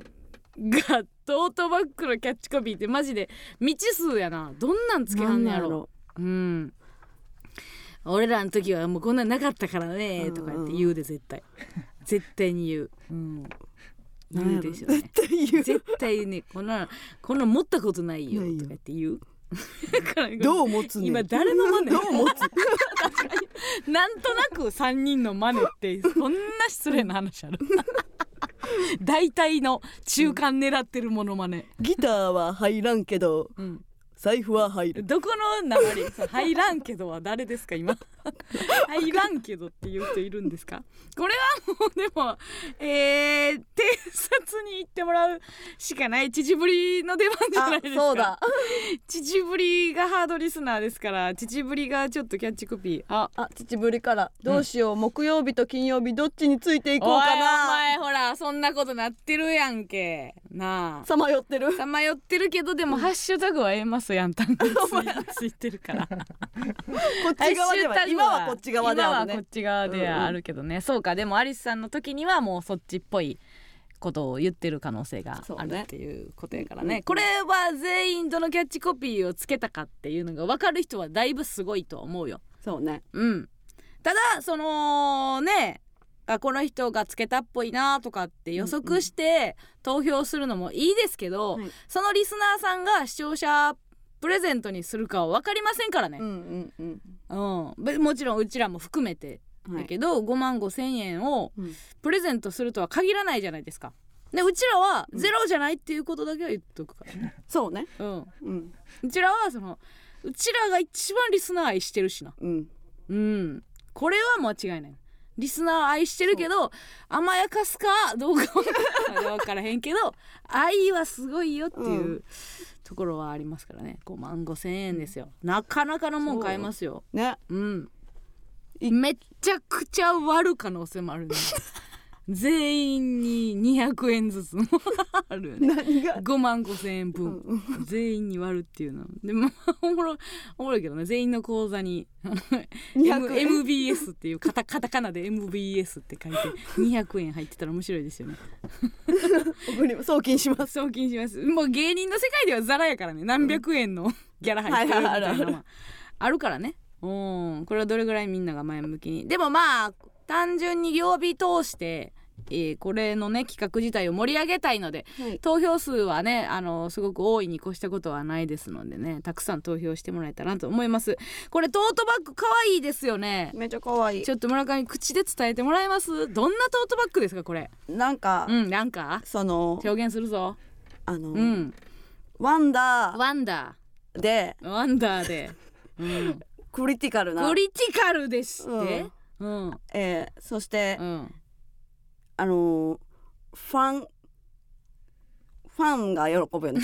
がトートバッグのキャッチコピーってマジで未知数やな。どんなんつけはんねやろ。うん俺らの時はもうこんなんなかったからねとか言って言うで絶対。絶対に言う、うん、言うでしょうね。絶対言う。絶対ね。こんなこんなん持ったことないよ。とか言って言う。だからどう持つねん？今誰の真似？どう持つ？<laughs> なんとなく3人の真似ってそんな失礼な話ある。<laughs> 大体の中間狙ってるものまね、ギターは入らんけどうん、財布は入る。どこの流れ <laughs> 入らんけどは誰ですか今？<laughs> 入らんけどっていう人いるんですか？これはもうでもえー、偵察に行ってもらうしかない秩父の出番じゃないですか。そうだ。<laughs> 秩父がハードリスナーですから秩父がちょっとキャッチコピー。あ。あ秩父から。どうしよう、木曜日と金曜日どっちについていこうおいおかな前ほらそんなことなってるやんけ。なあ。さまよってる。さまよってるけどでもハッシュタグはええますやんたんが <laughs> ついてるから。こっち側ではハッシュタグ今はこっち側である今はこねっち側ではあるけどね、そうか。でもアリスさんの時にはもうそっちっぽいことを言ってる可能性があるっていうことやからうんうん。ねこれは全員どのキャッチコピーをつけたかっていうのが分かる人はだいぶすごいと思うよ。そうね。うん、ただそのねあこの人がつけたっぽいなとかって予測して投票するのもいいですけど、はい。そのリスナーさんが視聴者プレゼントにするかは分かりませんからね。う、んうんうん。うん。べもちろんうちらも含めて。はい。だけど、5万5千円をうん。プレゼントするとは限らないじゃないですか。でうちらはゼロじゃないっていうことだけは言っとくからね。<laughs> そうね。うん、うん。うちらはそのうちらが一番リスナー愛してるしな。うん。うん、これは間違いない。リスナー愛してるけど甘やかすかどうかは <laughs> 分からへんけど愛はすごいよっていう、うところはありますからね。5万5千円ですよ。なかなかのもん買えますよ。ね。うん。いめちゃくちゃ割る可能性もあるね全員に200円ずつも <laughs> あるよね。何が？5万5千円う分、ん。全員に割るっていうの。でも <laughs> おもろおもろいけどね。全員の口座に <laughs> M 200円 MBS っていうカタカタカナで MBS って書いて200円入ってたら面白いですよね。送金します。送金します。もう芸人の世界ではザラやからね。何百円のギャラ入ってるみたいなのは。あるからね。うん。これはどれぐらいみんなが前向きに。でもまあ単純に曜日通して、えーこれのね企画自体を盛り上げたいのではい。投票数はねあのすごく多いに越したことはないですのでねたくさん投票してもらえたらなと思います。これトートバッグ可愛いですよね。めっちゃ可愛い。ちょっと村上口で伝えてもらえます？どんなトートバッグですかこれ？なんかうんなんか？その表現するぞ。あのうん。ワンダワンダー。で。ーワンダーで、<laughs> うん、クリティカルな。クリティカルでして？うん。えーそしてうんあのーファンファンが喜ぶよね。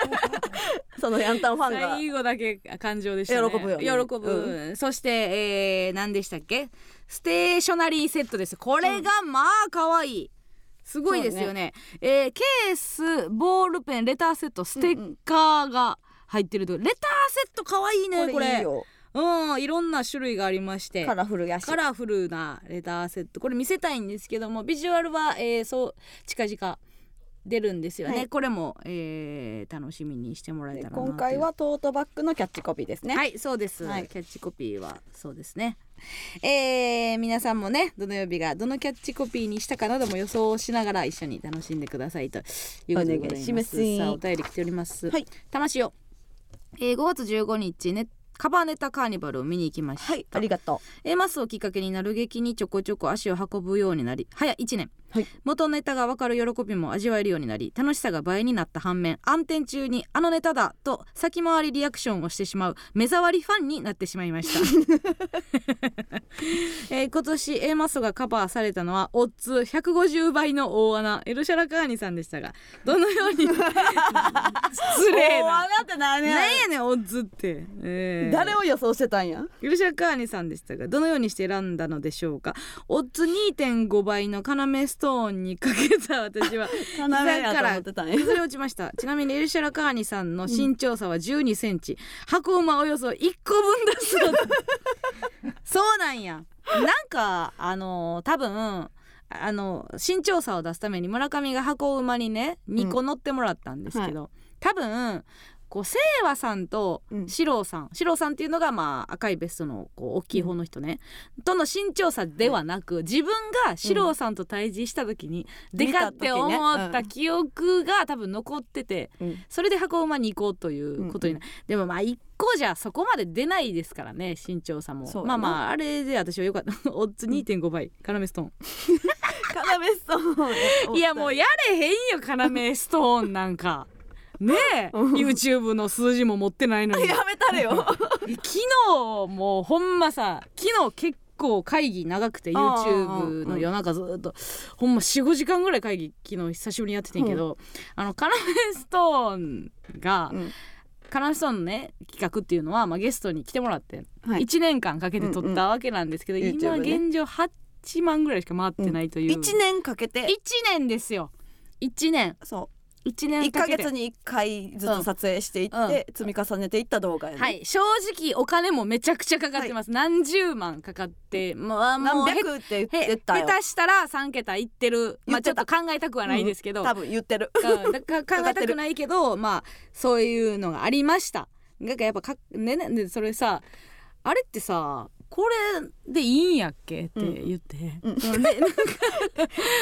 <laughs> そのヤンタンファンが。最後だけ感情でしたね。喜ぶよね。喜ぶ、そして、えー、何でしたっけ？ステーショナリーセットです。これがまあ可愛い。すごいですよね。えーケースボールペンレターセットステッカーが入ってると、レターセット可愛いねこれこれいいようんいろんな種類がありまして。カラフルやし。カラフルなレターセット。これ見せたいんですけどもビジュアルは、えーそう近々出るんですよね、はい。これも、えー楽しみにしてもらえでたら今回はトートバッグのキャッチコピーですね。はいそうです、はい。キャッチコピーはそうですね。えー皆さんもねどの曜日がどのキャッチコピーにしたかなども予想をしながら一緒に楽しんでくださいということでございます。さあお便り来ております。はい。魂を、えー5月15日ねカバーネタカーニバルを見に行きました、はいありがと A マスをきっかけになる劇にちょこちょこ足を運ぶようになり早1年、はい。元ネタが分かる喜びも味わえるようになり楽しさが倍になった反面暗転中に「あのネタだ!」と先回りリアクションをしてしまう目障りファンになってしまいました、<laughs> えー今年 A マスがカバーされたのはオッズ150倍の大穴エルシャラカーニさんでしたがどのように？<laughs> <laughs> 失う礼な。大穴って何やなんやねんオッズって、えー誰を予想してたんや？ユルシャカーニさんでしたがどのようにして選んだのでしょうか？オッズ2.5倍の要ストーンにかけた私は <laughs> 要やと思ってたんや。崩れ落ちました。ちなみにエルシャラカーニさんの身長差は1 2センチ、箱馬およそ1個分だそうです。<laughs> そうなんや。なんかあの多分あの身長差を出すために村上が箱馬にね2個乗ってもらったんですけど、多分こう清和さんとうん。四郎さん、四郎さんっていうのがまあ赤いベストのこう大きい方の人ね、との身長差ではなく自分が四郎さんと対峙した時に、でかって思った記憶が多分残ってて、うん。それで箱馬に行こうということになる、でもまあ1個じゃそこまで出ないですからね身長差も。まあまああれで私はよかった。<laughs> オッズ2.5倍カナメストーン。要ストーン。<laughs> いやもうやれへんよカナメストーンなんかねえ。うん。YouTube の数字も持ってないのに。<laughs> やめたれよ。<laughs> 昨日もうほんまさ昨日結構会議長くて YouTube の夜中ずっと。ほんま45時間ぐらい会議昨日久しぶりにやっててんけど、あのカナメストーンが、うん。カナメストーンのね企画っていうのは、まあ、ゲストに来てもらって、はい。1年間かけて撮ったわけなんですけど、うんうん。今現状8万ぐらいしか回ってないという、一年かけて。1年ですよ。1年。そ1う一年かけて。ヶ月に一回ずつ撮影していって、うん。積み重ねていった動画やね、はい。正直お金もめちゃくちゃかかってます、何十万かかってまあもうへ何百って言っへてたよ。下手したら3桁いってる。まあちょ言っと考えたくはないですけど、多分言ってる。うんだか <laughs> ら考えたくないけどまあそういうのがありました。なんかやっぱかねねでそれさあれってさこれでいいんやっけ？って言って、うん。<laughs> <laughs> そのねなんか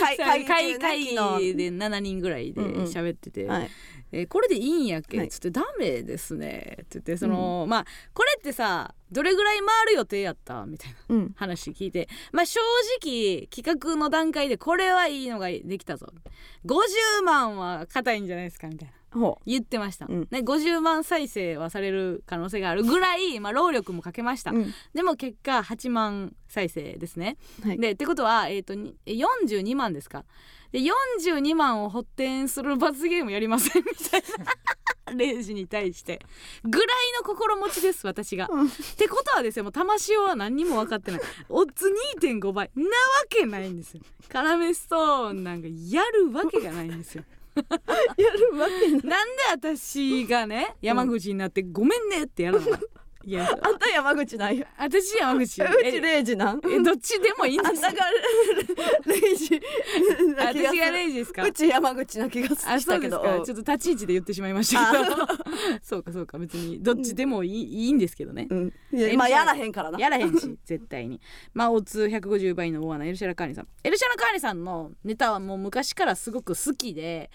会会会会議で7人ぐらいでうんうん。喋ってて、はい。えーこれでいいんやっけ、はい。つって「ダメですね」って言ってその、まあこれってさどれぐらい回る予定やった？みたいなうん。話聞いて。まあ正直企画の段階でこれはいいのができたぞ。50万は硬いんじゃないですか？みたいな。ほ言ってました、うん。ね、50万再生はされる可能性があるぐらい、まあ、労力もかけました、う、うん。でも結果8万再生ですね、はい。でってことは、えー、とに42万ですか。で42万を補填する罰ゲームやりませんみたいな。<laughs> レイジに対して。ぐらいの心持ちです私が。うん。ってことはですよもう玉塩は何にも分かってない。オッズ2.5倍なわけないんですよ。カラメストーンなんかやるわけがないんですよ <laughs> やるわけない。なんで私がね山口になってごめんねってやるの？いやあんた山口なんや。私山口。うえちレイジなん？えどっちでもいいんです。よあんたがレイジ。私がレイジですか？うち山口な気があしそうですたけどう。んかちょっと立ち位置で言ってしまいました。けどそうかそうか別に。どっちでもいい,、いいんですけどね。うん。まあやらへんからな。やらへんし絶対に。まあオッズ150倍の大穴エルシャラカーニさん。エルシャラカーニさんのネタはもう昔からすごく好きで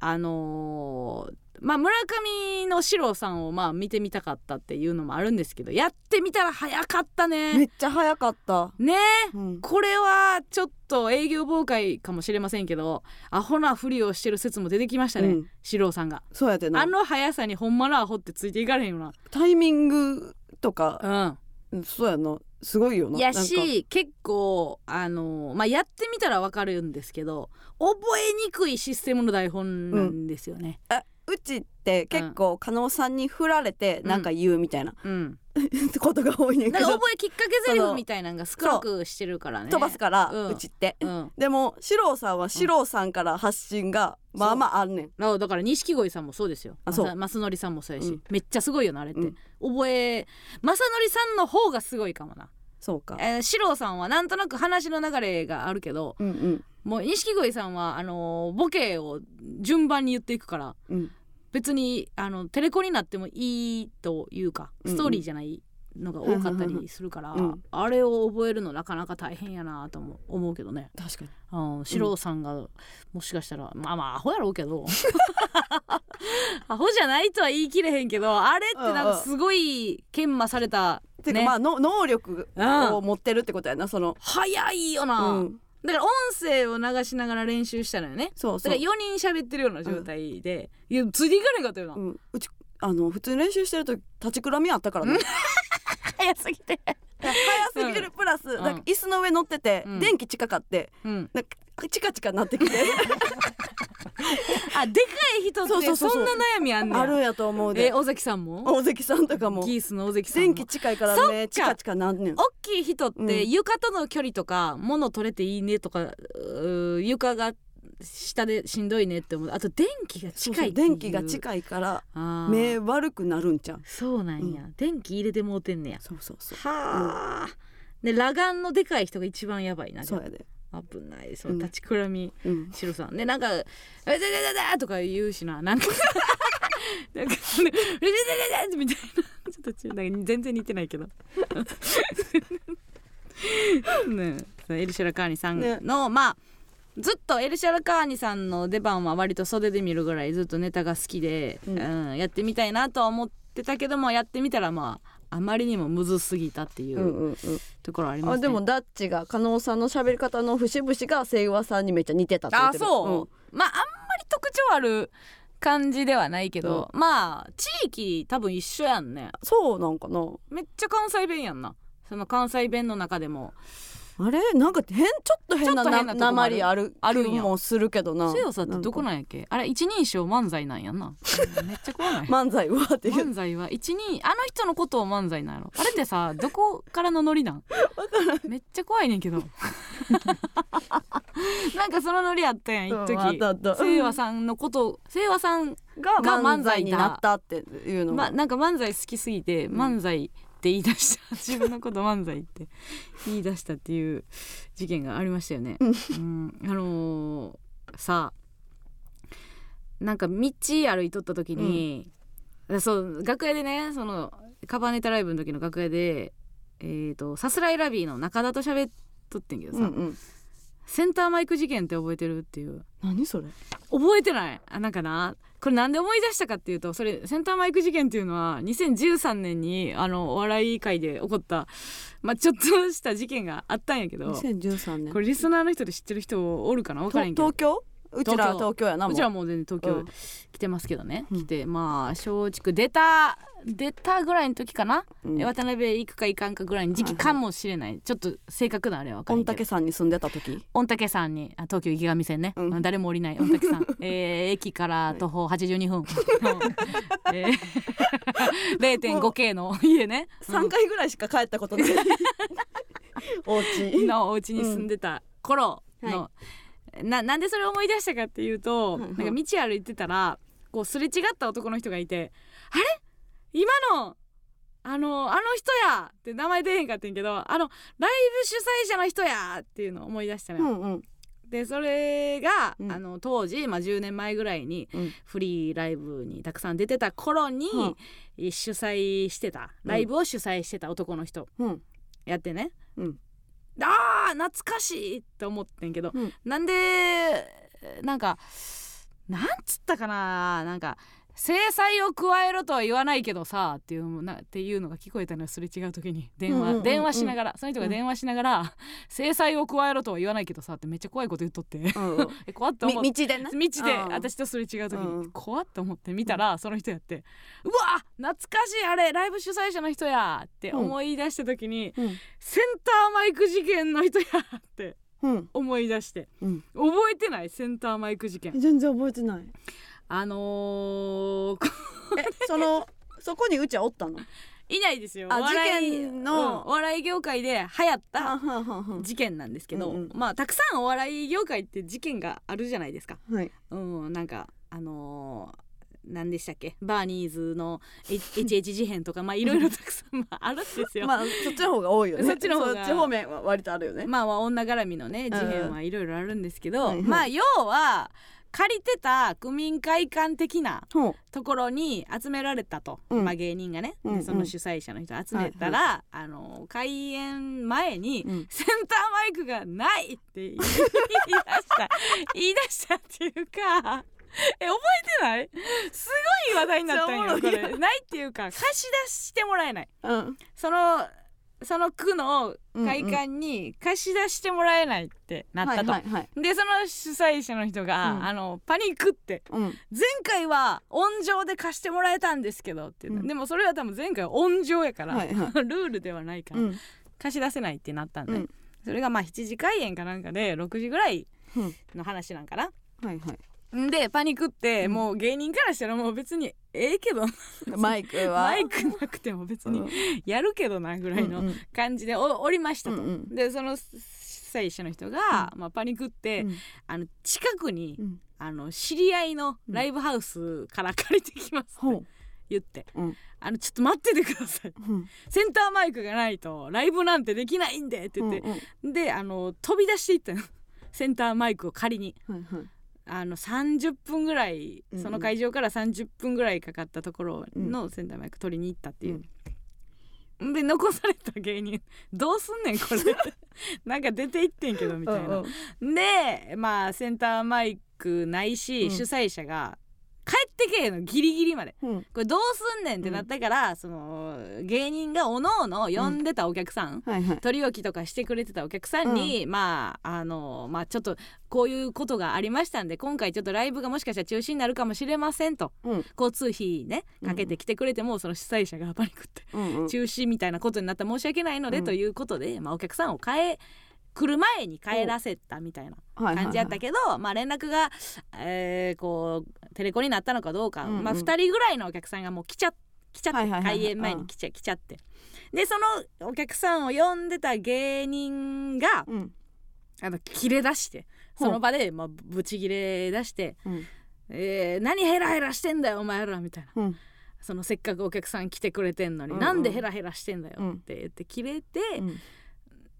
あのーまあ村上の四郎さんをまあ見てみたかったっていうのもあるんですけどやってみたら早かっためねっちゃ早かった。ね。うん。これはちょっと営業妨害かもしれませんけどアホなふりをしてる説も出てきましたね、うん。四郎さんが。そうやでな。あの速さにほんまのアホってついていかれへんよタイミングとかなうん。そうやな。すごいようやなんなんか。し結構あのまあやってみたらわかるんですけど覚えにくいシステムの台本なんですよね。あうちって結構加納さんに振られてなんか言うみたいな。うん、<laughs> ことが多いねんけど。覚えきっかけ台詞みたいなのが少なくしてるからね。飛ばすから、ううんちって。うん。でも四郎さんは四郎さんから発信がまあまああんねん。あだから錦鯉さんもそうですよ。あそう。正則さんもそうやし、うん。めっちゃすごいよなあれって、うん。覚え正則さんの方がすごいかもなそうか。えー、四郎さんはなんとなく話の流れがあるけどうんうん。もう錦鯉さんはあのーボケを順番に言っていくからうん。別にあのテレコになってもいいというかストーリーじゃないのが多かったりするから、うんあれを覚えるのなかなか大変やなとも思うけどね。確かに。うん四郎さんがもしかしたらまあまあアホやろうけど。<laughs> アホじゃないとは言い切れへんけどあれってなんかすごい研磨されたてかね。まあの能力うんを持ってるってことやなその。早いよな、うん。だから音声を流しながら練習したのよね。そうそう。だから4人喋ってるような状態で、いやついていかなかったよな、うん。うちあの普通に練習してると立ちくらみあったからね。<laughs> 早すぎて。早すぎるプラス、なんか椅子の上乗ってて、うん。電気近かってうん。なんかチカチカなってきて。<laughs> あでかい人ってそんな悩みあんねんあるんやと思うで。え尾関さんも？大関さんとかも。ギースの尾関さんも。電気近いからねチカチカなんねん。大きい人っうん。て床との距離とか物取れていいねとかうー床が下でしんどいねって思う。あと電気が近い電気が近いから目悪くなるんちゃう。そうなんや、電気入れてもうてんねや。そうそうそう。はあ、で裸眼のでかい人が一番やばいなそうやで危ない。そううん。立ちくらみうん。白さん。でなんか「えでででで」とか言うしな。なんか <laughs> なんかみたいな。ちょっとちなんか全然似てないけど。<laughs> ねえ。エルシャラカーニさんの、まあずっとエルシャラカーニさんの出番は割と袖で見るぐらいずっとネタが好きで、うん。うんやってみたいなとは思ってたけどもやってみたらまああまりにもむずすぎたっていうんううんうん。ところありますね。あでもダッチが加納さんの喋り方の節々が清和さんにめっちゃ似てたって言ってる。あそう、まああんまり特徴ある感じではないけど、まあ地域多分一緒やんねそう。なんかなめっちゃ関西弁やんなその関西弁の中でもあれ？なんか変ちょっと変なちょっと変なとこもありあるあるんもするけどな。強さってどこなんやっけ？あれ一人称漫才なんやんな。<laughs> めっちゃ怖ない？漫才はっていう。漫才は？一人あの人のことを漫才なんやろ？あれってさ <laughs> どこからのノリなん？めっちゃ怖いねんけど。<laughs> なんかそのノリあったやん一うん時。あったあった。清和さんのこと清和さんがが漫才になったっていうのが、まなんか漫才好きすぎてうん。漫才って言い出した自分のこと漫才って言い出したっていう事件がありましたよね。うん、あのーさなんか道歩いとった時に、そう楽屋でねそのカバーネタライブの時の楽屋でえー、とさすらいラビーの中田と喋っとってんけどさ、うんうんセンターマイク事件って覚えてるっていう。何それ？覚えてない。あなんかな。これなんで思い出したかっていうとそれセンターマイク事件っていうのは2013年にあのお笑い界で起こった、まあ、ちょっとした事件があったんやけど。2013年。これリスナーの人で知ってる人おるかな？分からへんけど。東京？うちら東京。やなもう。ちはもう全然東うん。京来てますけどね、うん。来てまあ松竹出た出たぐらいの時かな、うん。渡辺行くか行かんかぐらいの時期かもしれない、ちょっと正確なあれは分かんけど。嶽山に住んでた時？御嶽山にあ東京池上線ね、うん。誰も降りない御嶽山、えー <laughs> 駅から徒歩82分、<laughs> えー、0.5K の家ね、3回ぐらいしか帰ったことない。<laughs> お家。のお家に住んでた頃うん。の、ななんでそれを思い出したかっていうと、なんか道歩いてたらこうすれ違った男の人がいて「あれ？今のあのあの人や!」って名前出へんかったんやけどあのライブ主催者の人や！っていうのを思い出したのよ。うんうん。でそれが、うん。あの当時、まあ、10年前ぐらいにうん。フリーライブにたくさん出てた頃に、うん。主催してたライブを主催してた男の人うん。やってね、うん。あー懐かしいって思ってんけど、うん。なんでなんかなんつったかななんか制裁を加えろとは言わないけどさっていうなっていうのが聞こえたのよすれ違う時に。電話、うんうんうんうん。電話しながら。その人が電話しながら、<laughs> 制裁を加えろとは言わないけどさってめっちゃ怖いこと言っとって。うん <laughs> 怖って思って。み道でね道でうん私とすれ違う時うんに怖っと思って見たらその人やってうわ懐かしいあれライブ主催者の人やって思い出した時にうん。センターマイク事件の人やってうん。思い出して。うん。覚えてないセンターマイク事件。全然覚えてないあのー、<laughs> えそのそこにうちはおったの？いないですよ。事件の？うんお笑い業界で流行った事件なんですけど、うんうん。まあたくさんお笑い業界って事件があるじゃないですか。はい。うんなんかあのー何でしたっけ？バーニーズの HH <laughs> 事変とかまあいろいろたくさんまああるんですよ。まあそっちの方が多いよね。そっちの方が方面は割とあるよね。まあまあ女絡みのね事変はいろいろあるんですけど、はいはい。まあ要は借りてた区民会館的なところに集められたと、うん。まあ芸人がね、でうんうん。その主催者の人集めたら、あの開演前に、うん。センターマイクがないって言い出した。<laughs> 言い出したっていうかえ覚えてない？すごい話題になったんよこれ。ないっていうか貸し出してもらえない。うん。そのその区の会館に貸し出してもらえないってなったと、はいはいはい。でその主催者の人が、うん。あのパニックってうん。前回は音上で貸してもらえたんですけどっていうの、うん。でもそれは多分前回は音上やから、はいは <laughs> ルールではないから、貸し出せないってなったんで、それがまあ7時開演かなんかで6時ぐらいの話なんかな。はいはい。でパニックってうん。もう芸人からしたらもう別にええけど。<laughs> マイクは。マイクなくても別にやるけどなぐらいのうん感じでおおりましたと。うんうん。でその主催者の人が、まあ、パニックって、うん。あの近くに、うん。あの知り合いのライブハウスから借りてきますほう。って言って、うん。あのちょっと待っててください。うん。センターマイクがないとライブなんてできないんでって言って、うんであの飛び出していったの。センターマイクを借りに。うんはいはいあの30分ぐらいうんうん。その会場から30分ぐらいかかったところのセンターマイク取りに行ったっていう、で残された芸人 <laughs> どうすんねんこれ。<laughs> なんか出ていってんけどみたいな、でまあセンターマイクないし、うん。主催者が帰ってけえのギリギリまで。うん。これどうすんねんってなったから、その芸人がおのおの呼んでたお客さん、はいはい。取り置きとかしてくれてたお客さんに、まああのまあちょっとこういうことがありましたんで今回ちょっとライブがもしかしたら中止になるかもしれませんと。うん。交通費ねうん。かけてきてくれても、その主催者がパニックって。うんうん。中止みたいなことになったら申し訳ないので、うん。ということで、まあ、お客さんを変え来る前に帰らせたみたいなはいはいはい。感じやったけど、まあ、連絡が、えーこうテレコになったのかどうか、うんうん。まあ、2人ぐらいのお客さんがもう来ちゃ来ちゃって、はいはいはいはい。開演前に来ちゃ来ちゃって。でそのお客さんを呼んでた芸人がうん。あの切れ出してその場で、まあ、ブチ切れ出してうん「えー何ヘラヘラしてんだよお前ら」みたいな。うん。そのせっかくお客さん来てくれてんのに、うんうん。なんでヘラヘラしてんだようん。って言って切れて、うん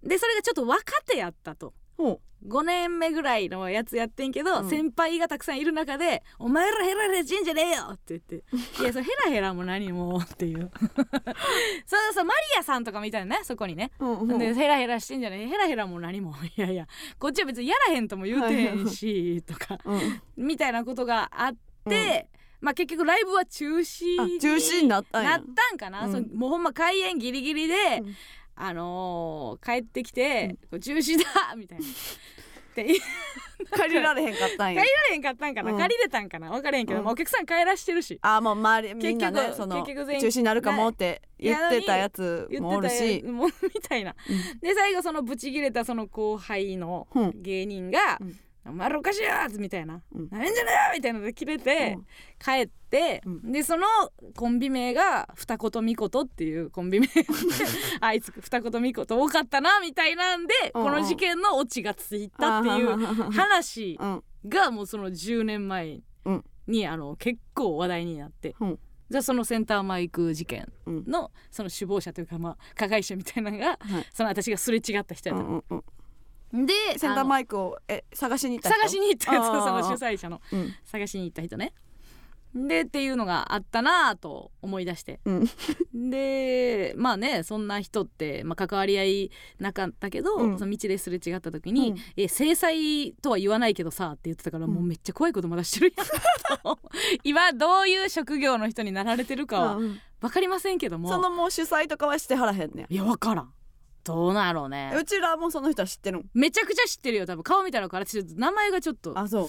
でそれがちょっと若手やったと。ほ5年目ぐらいのやつやってんけど、うん。先輩がたくさんいる中で「お前らヘラヘラしてんじゃねえよ!」って言って「<laughs> いやそれヘラヘラも何も」っていう。<laughs> そうそうマリアさんとかみたいなねそこにね。ううんうん。でヘラヘラしてんじゃねえ。ヘラヘラも何も。<laughs> いやいやこっちは別にやらへんとも言うてへんしとかうん。みたいなことがあって、まあ結局ライブは中止あに中止になったんかな、うん。もうほんま開演ギリギリで、うんあのー帰ってきて、こう中止だみたいな。って <laughs> 借りられへんかったんや。借りられへんかったんかな、うん。借りれたんかな。分からへんけど、うん。まあお客さん帰らしてるし。あもう周りみんなね結局その中結局全員止になるかもって言ってたやつ言もおるし。つも <laughs> みたいな。で最後そのブチ切れたその後輩のうん。芸人がうん「お前らおかしいやつ!」みたいな。うん「なめんじゃねえよ!」みたいなので切れて、うん。帰って、うん。でそのコンビ名が二言三言っていうコンビ名 <laughs> あいつ二言三言多かったなみたいなんで、この事件のオチがついたっていう話うん。がもうその10年前うん。にあの結構話題になって、うん。じゃあそのセンターマイク事件うん。のその首謀者というかまあ加害者みたいなのがはい。その私がすれ違った人やったでセンターイマイクをえ探しに行った人？探しに行ったその主催者の。うん。探しに行った人ね。でっていうのがあったなぁと思い出して。うん。でまあねそんな人って、まあ、関わり合いなかったけど、うん。その道ですれ違った時に、うん。え制裁とは言わないけどさって言ってたから、うん。もうめっちゃ怖いことまだしてるやんと。<laughs> 今どういう職業の人になられてるかはうん分かりませんけども。そのもう主催とかはしてはらへんねいや分からんどうなろうね。んうちらもその人は知ってるん？めちゃくちゃ知ってるよ多分。顔見たら分かる。し名前がちょっとあそう。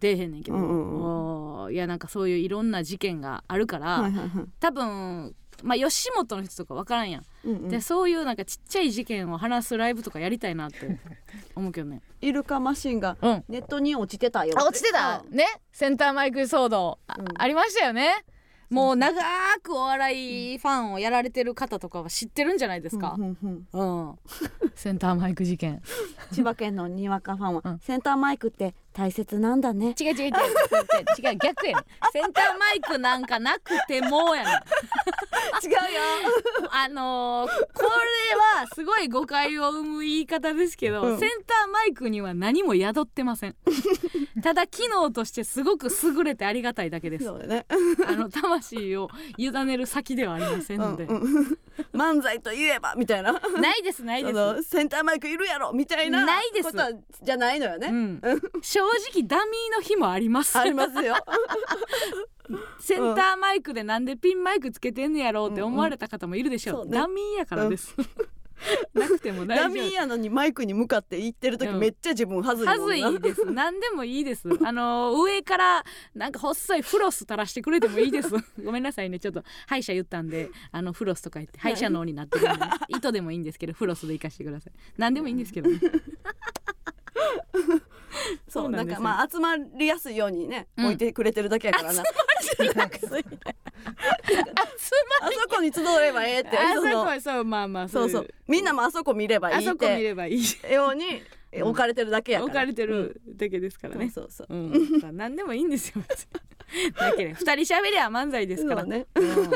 出えへんねんけど、うんうんいやなんかそういういろんな事件があるから、はいはいはい。多分まあ吉本の人とか分からんやん、うんうん。でそういうなんかちっちゃい事件を話すライブとかやりたいなって <laughs> 思うけどね。イルカマシンがうん。ネットに落ちてたよあ落ちてた。ね。センターマイク騒動。あ,、うん。ありましたよねもう長くお笑いファンをやられてる方とかは知ってるんじゃないですか。うんうんうん。うん、センターマイク事件。千葉県のにわかファンは、うん。センターマイクって大切なんだね。違う違う違う。違う逆やセンターマイクなんかなくてもやねん。違うよ。<laughs> あのーこれはすごい誤解を生む言い方ですけど、うん。センターマイクには何も宿ってません。ただ機能としてすごく優れてありがたいだけです。そうだね、あの魂を委ねる先ではありませんので、うんうん。漫才といえばみたいな。ないですないです。センターマイクいるやろみたいなないです。ことはじゃないのよね、うん、正直ダミーの日もあります。ありますよ。<laughs> センターマイクでなんでピンマイクつけてんねやろうって思われた方もいるでしょう,、うん。うんそうね。ダミーやからです、<laughs> なくても大丈夫。ダミーやのにマイクに向かって言ってる時、うん。めっちゃ自分はずいはずいです。何でもいいです。<laughs> あの上からなんか細いフロス垂らしてくれてもいいです。ごめんなさいね。ちょっと歯医者言ったんであのフロスとか言って歯医者脳になってるんで、糸でもいいんですけどフロスで生かしてください。何でもいいんですけどね <laughs> そうなんかまあ集まりやすいようにね、うん。置いてくれてるだけやからな。なんかそあそこに集えばええって。まあそこはそうまあまあそうそう。みんなもあそこ見ればいいっあそこ見てればいい。ようにうん置かれてるだけやから。置かれてるだけですからうんねそうそう。うん、まあ何でもいいんですよ <laughs> だけど二人喋りゃ漫才ですから。ね。うん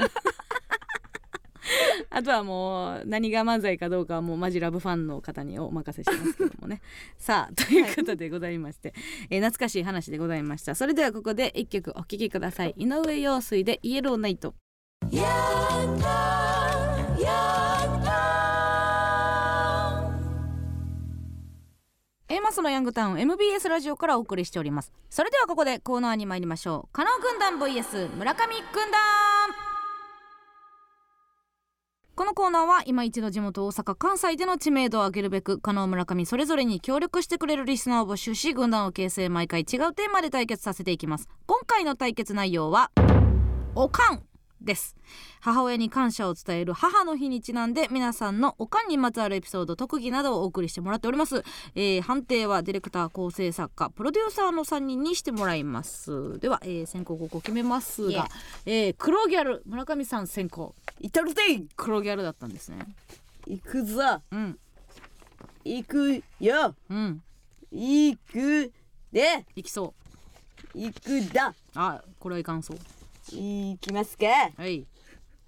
<laughs> あとはもう何が漫才かどうかはもうマジラブファンの方にお任せしますけどもね。<laughs> さあということでございまして、えー懐かしい話でございました。それではここで一曲お聴きください。井上陽水でイエローナイト A マスのヤングタウン MBS ラジオからお送りしております。それではここでコーナーに参りましょう。加納軍団 VS 村上軍団このコーナーは今一度地元大阪関西での知名度を上げるべく加納村上それぞれに協力してくれるリスナーを募集し軍団を形成毎回違うテーマで対決させていきます。今回の対決内容はおかん。です。母親に感謝を伝える母の日にちなんで皆さんのおかんにまつわるエピソード特技などをお送りしてもらっております、えー判定はディレクター構成作家プロデューサーの3人にしてもらいます。では、えー先行後攻決めますが、えー黒ギャル村上さん先行。いたるてい黒ギャルだったんですね。行くぞ。うん。行くよ。うん。行くで。いきそ行くだ。うあこれはいかんそう行きますか。はい。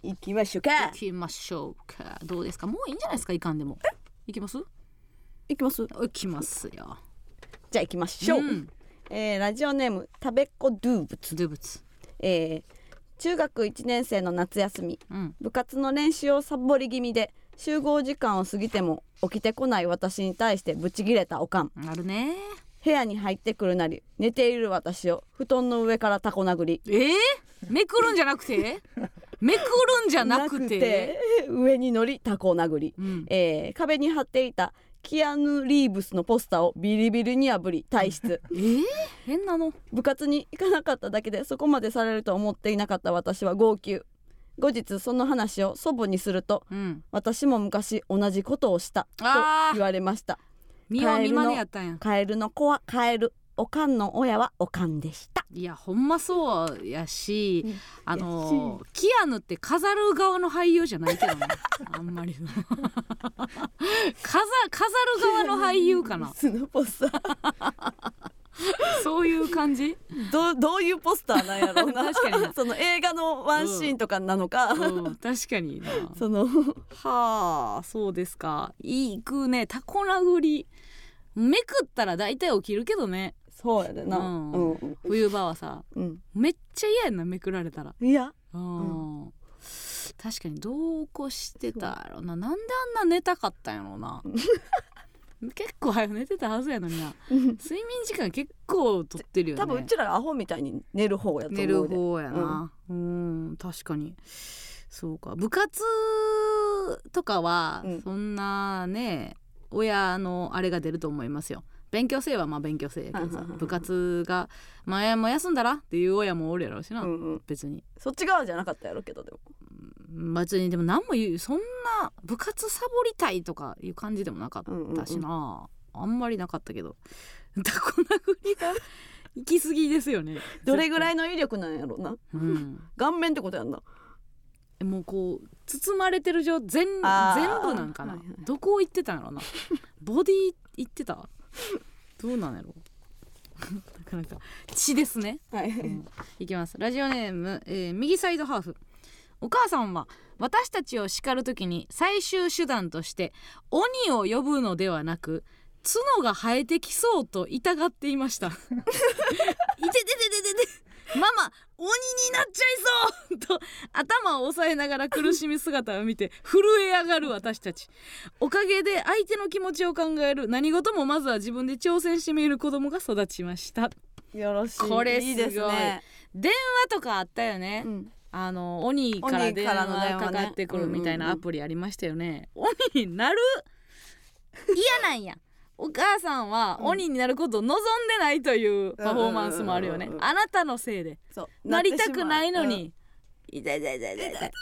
行きましょうか。行きましょうか。どうですか？もういいんじゃないですかいかんでも。いきます？行きます？行きますよ。じゃあ行きましょう、ん。えーラジオネーム食べっ子ドゥーブツ、ドゥブツえー中学1年生の夏休み。うん。部活の練習をサボり気味で集合時間を過ぎても起きてこない私に対してブチギレたおかん。あるね部屋に入ってくるなり寝ている私を布団の上からタコ殴り。えー、めくるんじゃなくて？<laughs> めくるんじゃなくて？上に乗りタコ殴り、うん。えー壁に貼っていたキアヌ・リーブスのポスターをビリビリに破り退出 <laughs> えー、変なの。部活に行かなかっただけでそこまでされると思っていなかった私は号泣。後日その話を祖母にするとうん。私も昔同じことをしたと言われました見よう見まねやったんや。カエルの子はカエルおかんの親はおかんでした。いやほんまそうやしうん。あのキアヌって飾る側の俳優じゃないけどね <laughs> あんまり。飾飾る側の俳優かな。スのポス。ター <laughs> そういう感じ？どどういうポスターなんやろうな。確かにな。<laughs> その映画のワンシーンとかなのか、うん確かにな。<laughs> そのはあそうですか。いいくね。タコ殴り。めくったら大体起きるけどね。そうやでな、ううんん。冬場はさ。うん。めっちゃ嫌やなめくられたら。いやうん、確かにどうこうしてたやろな。なんであんな寝たかったんやろな結構早く寝てたはずやのにな。睡眠時間結構とってるよね。多分うちらがアホみたいに寝る方やと思う寝でる方やな。うん。確かに。そうか。部活とかはうん。そんなね、親のあれが出ると思いますよ。勉強せえはまあ勉強せえやけどさ部活が「前もう休んだら?」っていう親もおるやろうしな、うんうん、別に。そっち側じゃなかったやろうけどでも別にでも何も言うそんな部活サボりたいとかいう感じでもなかったしな、あんまりなかったけど。<laughs> タコ殴りが行き過ぎですよね。<laughs> どれぐらい、いの威力なんやろうなうん、顔面ってことやんな。もうこう包まれてる状全全部なんかな、はいはい。どこ行ってたんやろな。ボディ行ってた。どうなんやろ。<laughs> なかなか血ですね。はい、うん。いきます。ラジオネーム、えー右サイドハーフお母さんは私たちを叱るときに最終手段として鬼を呼ぶのではなく角が生えてきそうと痛がっていました。いててててててママ鬼になっちゃいそうと頭を押さえながら苦しみ姿を見て震え上がる私たち。おかげで相手の気持ちを考える何事もまずは自分で挑戦してみる子供が育ちました。よろしい。これいいですすごい。ね、電話とかあったよね、うん、あの鬼から電話かかってくるみたいなアうんうんうん。プリありましたよね、鬼になる？嫌なんや。お母さんはうん。鬼になることを望んでないというパフォーマンスもあるよね。うんうんうんうんあなたのせいで。なりたくないのに。痛い痛い痛い痛い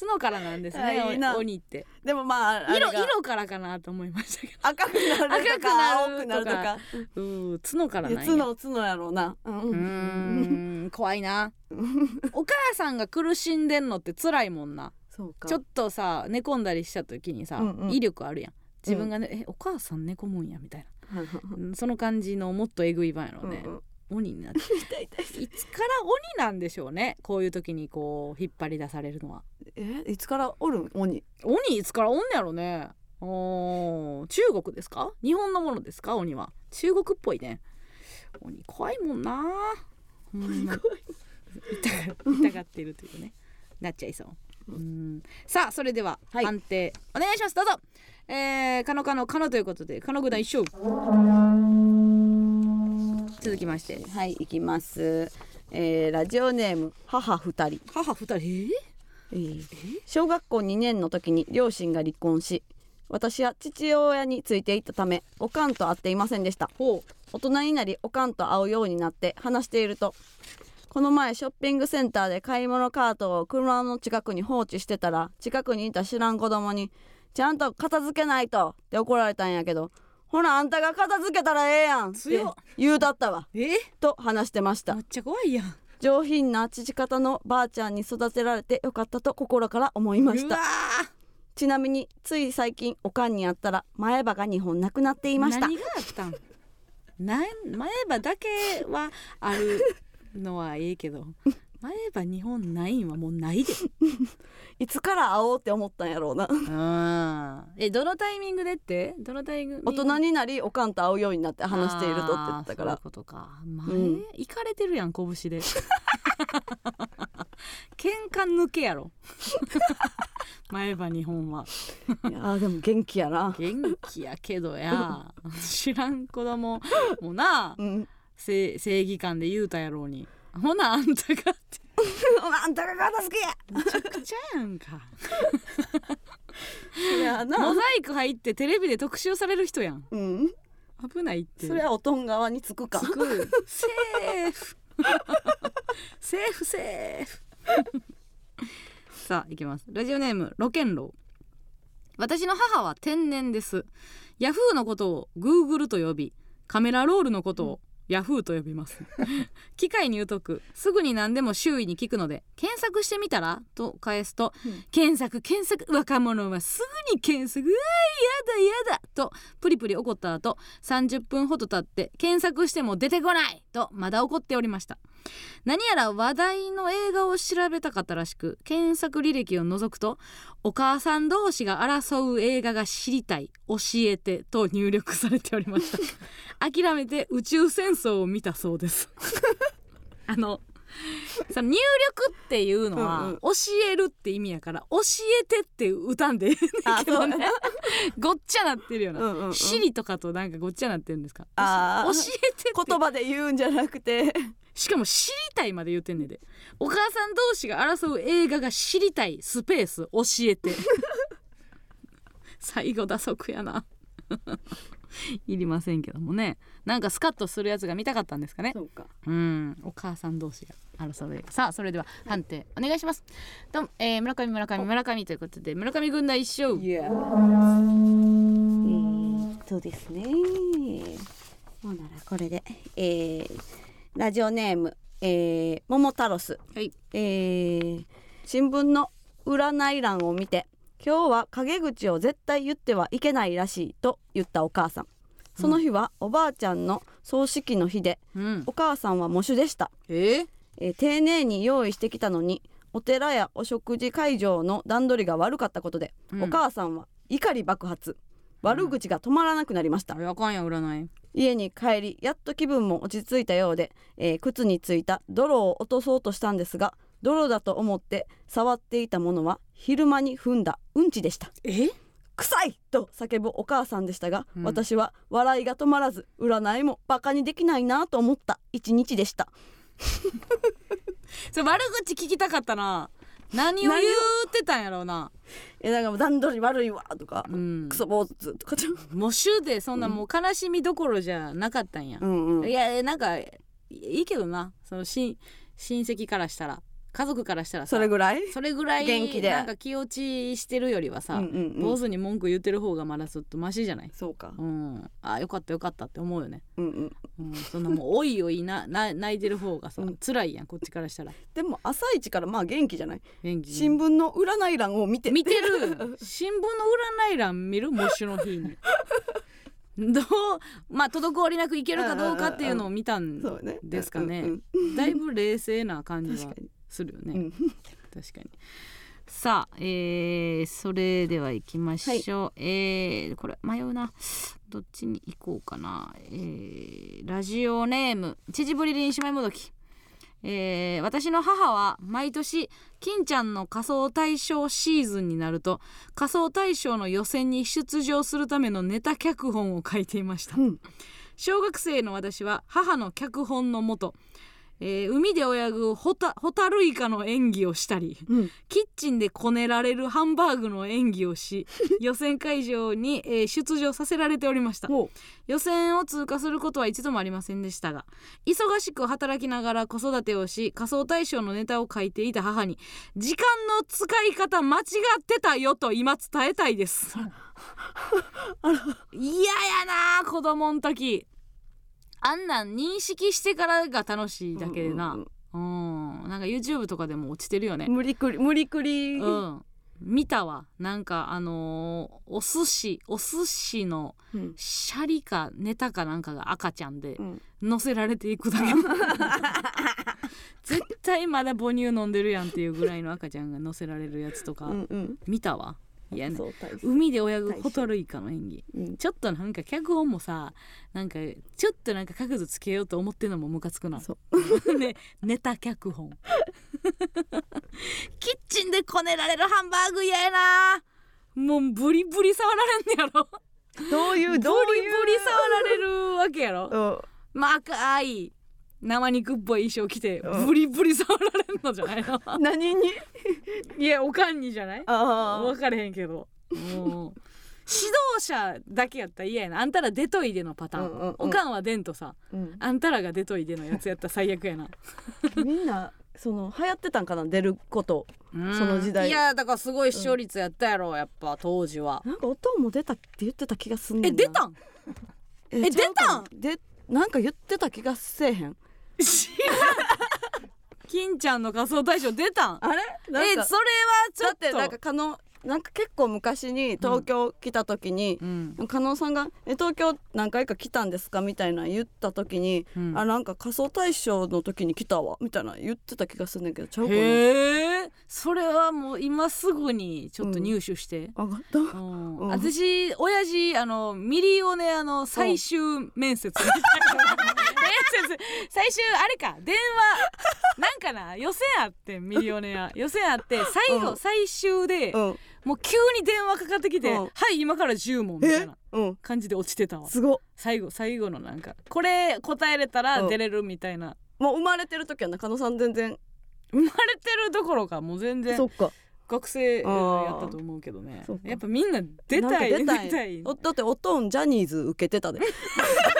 角からなんですねあいい鬼って。でもまあ色が。色からかなと思いましたけ赤くなるとか赤くなるとか。どうん角からいなんや。や角角やろうな。うんうーん怖いな。<laughs> お母さんが苦しんでんのって辛いもんな。そうか。ちょっとさ寝込んだりした時にさ、うんうん。威力あるやん。自分がね、えお母さん寝込むんやみたいな。その感じのもっとえぐい版やろね、うんうん鬼になって痛い痛い痛いいつから鬼なんでしょうね？こういう時にこう引っ張り出されるのは。えいつからおるん鬼？鬼いつからおんねやろね。おー中国ですか？日本のものですか？鬼は。中国っぽいね。鬼怖いもんな。ほん。ま痛がってるというね。なっちゃいそう。うん。さあそれでははい。判定。お願いします。どうぞ。えー、かのかのかのということでかのぐだ一勝続きまして。はい行きます。えーラジオネーム母二人。母二人？えーえ？ー小学校2年の時に両親が離婚し私は父親についていったためおかんと会っていませんでした。ほ大人になりおかんと会うようになって話しているとこの前ショッピングセンターで買い物カートを車の近くに放置してたら近くにいた知らん子供に「ちゃんと片付けないと」って怒られたんやけど「ほなあんたが片付けたらええやん」っ。て言うだったわ。うえ？と話してました。めっちゃ怖いやん。上品な父方のばあちゃんに育てられてよかったと心から思いました。ちなみについ最近おかんに会ったら前歯が2本なくなっていました。何があったん？な前歯だけはあるのはいいけど前歯日本ないんはもうないで。<laughs> いつから会おうって思ったんやろうな。うん。えどのタイミングでって？どのタイミング？大人になりおかんと会うようになって話しているとって言ってたから。そういうことか。前、うん。いかれてるやん拳で。<laughs> 喧嘩抜けやろ。<laughs> 前歯日本は。いやーでも元気やな。元気やけどや。知らん子供もな。うん。正正義感で言うたやろうにほなあんたがって。<laughs> あんたが片付けや。めちゃくちゃやんか。そりゃモなザイク入ってテレビで特集される人やん。うん。危ないって。それはおとん側につくか。つく。セーフ。<laughs> セーフセーフ。さあいきます。ラジオネームロケンロウ私の母は天然です。ヤフーのことをグーグルと呼びカメラロールのことをヤフーと呼びます。<laughs> 機械に言うとくすぐに何でも周囲に聞くので検索してみたらと返すと、うん。検索検索若者はすぐに検索うわーやだやだとプリプリ怒った後30分ほど経って検索しても出てこないとまだ怒っておりました何やら話題の映画を調べたかったらしく検索履歴を除くとお母さん同士が争う映画が知りたい教えてと入力されておりました。<laughs> 諦めて宇宙戦争を見たそうです。<laughs> あのその入力っていうのは、教えるって意味やから教えてって歌んでええねんけどね。<laughs> ごっちゃなってるよな、うんうんうん。シリとかとなんかごっちゃなってるんですか？教えて。言葉で言うんじゃなくてしかも知りたいまで言ってんねんで。お母さん同士が争う映画が知りたいスペース教えて。最後打足やな。<laughs> いりませんけどもね。なんかスカッとするやつが見たかったんですかね。そうか。うん。お母さん同士が争う映画。さあそれでは判定お願いします。どうも、えー、村上村上村上ということで村上軍団一勝。いやえー、そうですね。ほんならこれでえー、ラジオネームえー、桃太郎スはい。えー新聞の占い欄を見て今日は陰口を絶対言ってはいけないらしいと言ったお母さん。その日はおばあちゃんの葬式の日でうん。お母さんは喪主でした、えー、えー丁寧に用意してきたのにお寺やお食事会場の段取りが悪かったことで、うん。お母さんは怒り爆発。悪口が止まらなくなりました、あれあかんやん占い家に帰りやっと気分も落ち着いたようで、えー靴についた泥を落とそうとしたんですが泥だと思って触っていたものは昼間に踏んだうんちでした。え？臭いと叫ぶお母さんでしたが、うん。私は笑いが止まらず占いもバカにできないなと思った一日でした。<laughs> それ悪口聞きたかったな何を言ってたんやろうな。えなんかもう段取り悪いわとか、うん。クソ坊主とかちゃう。喪主でそんなもう悲しみどころじゃなかったんや、うんうん。いやなんかいいけどな。そのし親戚からしたら家族からしたらさそれぐらい？それぐらい元気で。なんか気落ちしてるよりはさ、うんうんうん。坊主に文句言ってる方がまだちょっとマシじゃない？そうか。うん、あよかったよかったって思うよね、うんうん。うん、そんなもうおいおいなな泣いてる方がさ、うん。辛いやんこっちからしたら。でも朝一からまあ元気じゃない？元気新聞の占い欄を見て。見てる。新聞の占い欄見るモッシュの日に。<laughs> どうまあ滞りなくいけるかどうかっていうのを見たんですかね。うんだいぶ冷静な感じはするよね、うん。<laughs> 確かに。さあ、えー、それでは行きましょう、えーこれ迷うな。どっちに行こうかな、えーラジオネームちじぶりりんしまいもどき。えー私の母は毎年金ちゃんの仮装大賞シーズンになると仮装大賞の予選に出場するためのネタ脚本を書いていました。うん。小学生の私は母の脚本のもと、えー海で泳ぐホタホタルイカの演技をしたりうん。キッチンでこねられるハンバーグの演技をし <laughs> 予選会場に、えー出場させられておりました。ほ予選を通過することは一度もありませんでしたが忙しく働きながら子育てをし仮想大賞のネタを書いていた母に時間の使い方間違ってたよと今伝えたいです。<laughs> 嫌やな子供ん時あんなん認識してからが楽しいだけでなうん。うん。なんか YouTube とかでも落ちてるよね。無理くり無理くり。うん。見たわ。なんかあのーお寿司お寿司のうん。シャリかネタかなんかが赤ちゃんでうん。乗せられていくだけ。絶対まだ母乳飲んでるやんっていうぐらいの赤ちゃんが乗せられるやつとかうんうん。見たわいやねそう大切。海で泳ぐホタルイカの演技。うん。ちょっとなんか脚本もさなんかちょっとなんか角度つけようと思ってんのもムカつくな。そ <laughs> ねネタ脚本。<laughs> キッチンでこねられるハンバーグ嫌やな。もうブリブリ触られんねやろ。どういうブどういう？リブリ触られるわけやろ。うん。まあ赤い生肉っぽい衣装着てうん。ブリブリ触られんのじゃないの？<laughs> 何に？<laughs> いやおかんにじゃない？あ分かれへんけど。もう指導者だけやったら嫌やな。あんたら出といでのパターン、うんうんうん。おかんは出んとさあ、うん、あんたらが出といでのやつやったら最悪やな。<laughs> みんなその流行ってたんかな？出ること。その時代。いやだからすごい視聴率やったやろ、やっぱ当時は。なんか音も出たって言ってた気がすんねんな。え出たん？ええちゃうかな？出でなんか言ってた気がせえへん <laughs> 金ちゃんの仮装大賞出たん？あれ？なんかえそれはちょっと。だってなんか可能なんか結構昔に東京来た時に、うん。加納さんが「え東京何回か来たんですか?」みたいな言った時に「うん。あなんか仮装大賞の時に来たわ」みたいな言ってた気がするんだけどちゃうかな？へえ。それはもう今すぐにちょっと入手して、上がった？うん。うん。私親父あのミリオネアの最終面接みたいな。面接最終あれか電話なんかな予選あってミリオネア。予選あって最後、うん。最終で、うん。もう急に電話かかってきて「うん。はい今から10問」みたいえ？なうん。感じで落ちてたわ。すごっ。最後最後のなんかこれ答えれたらうん出れるみたいな、もう生まれてる時はな加納さん全然。生まれてるどころかもう全然そっか。学生やったと思うけどね。やっぱみんな出たい出たい。だっておとんジャニーズ受けてたで <laughs>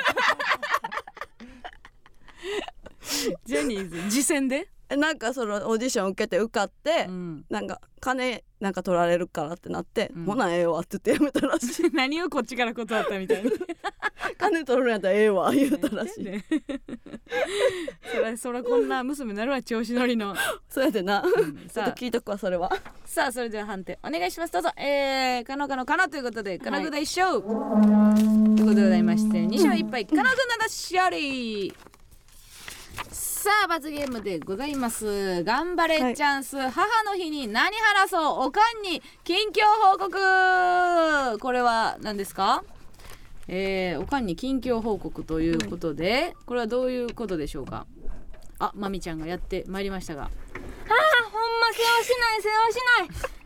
<laughs> ジャニーズ次戦で、えなんかそのオーディション受けて受かって、うん、なんか金なんか取られるからってなって、うん。ほなええわって言ってやめたらしい。<laughs> 何をこっちから断ったみたいに。<laughs> 金取るんやったらええわ言うたらしい、ね。そらそらこんな娘なるわ調子乗りの、そうやでな、うん。ちょっと聞いとくわそれは。さあそれでは判定お願いします。どうぞ。えー、かのかのかのということでかのぐだ一勝、ということでございまして2勝1敗かのぐなだ勝利さあ罰ゲームでございます。頑張れチャンス、母の日に何話そう。おかんに近況報告。これは何ですか？えー、おかんに近況報告ということで、これはどういうことでしょうか？あまみちゃんがやってまいりましたが。ほんま世話しない世話しない。あ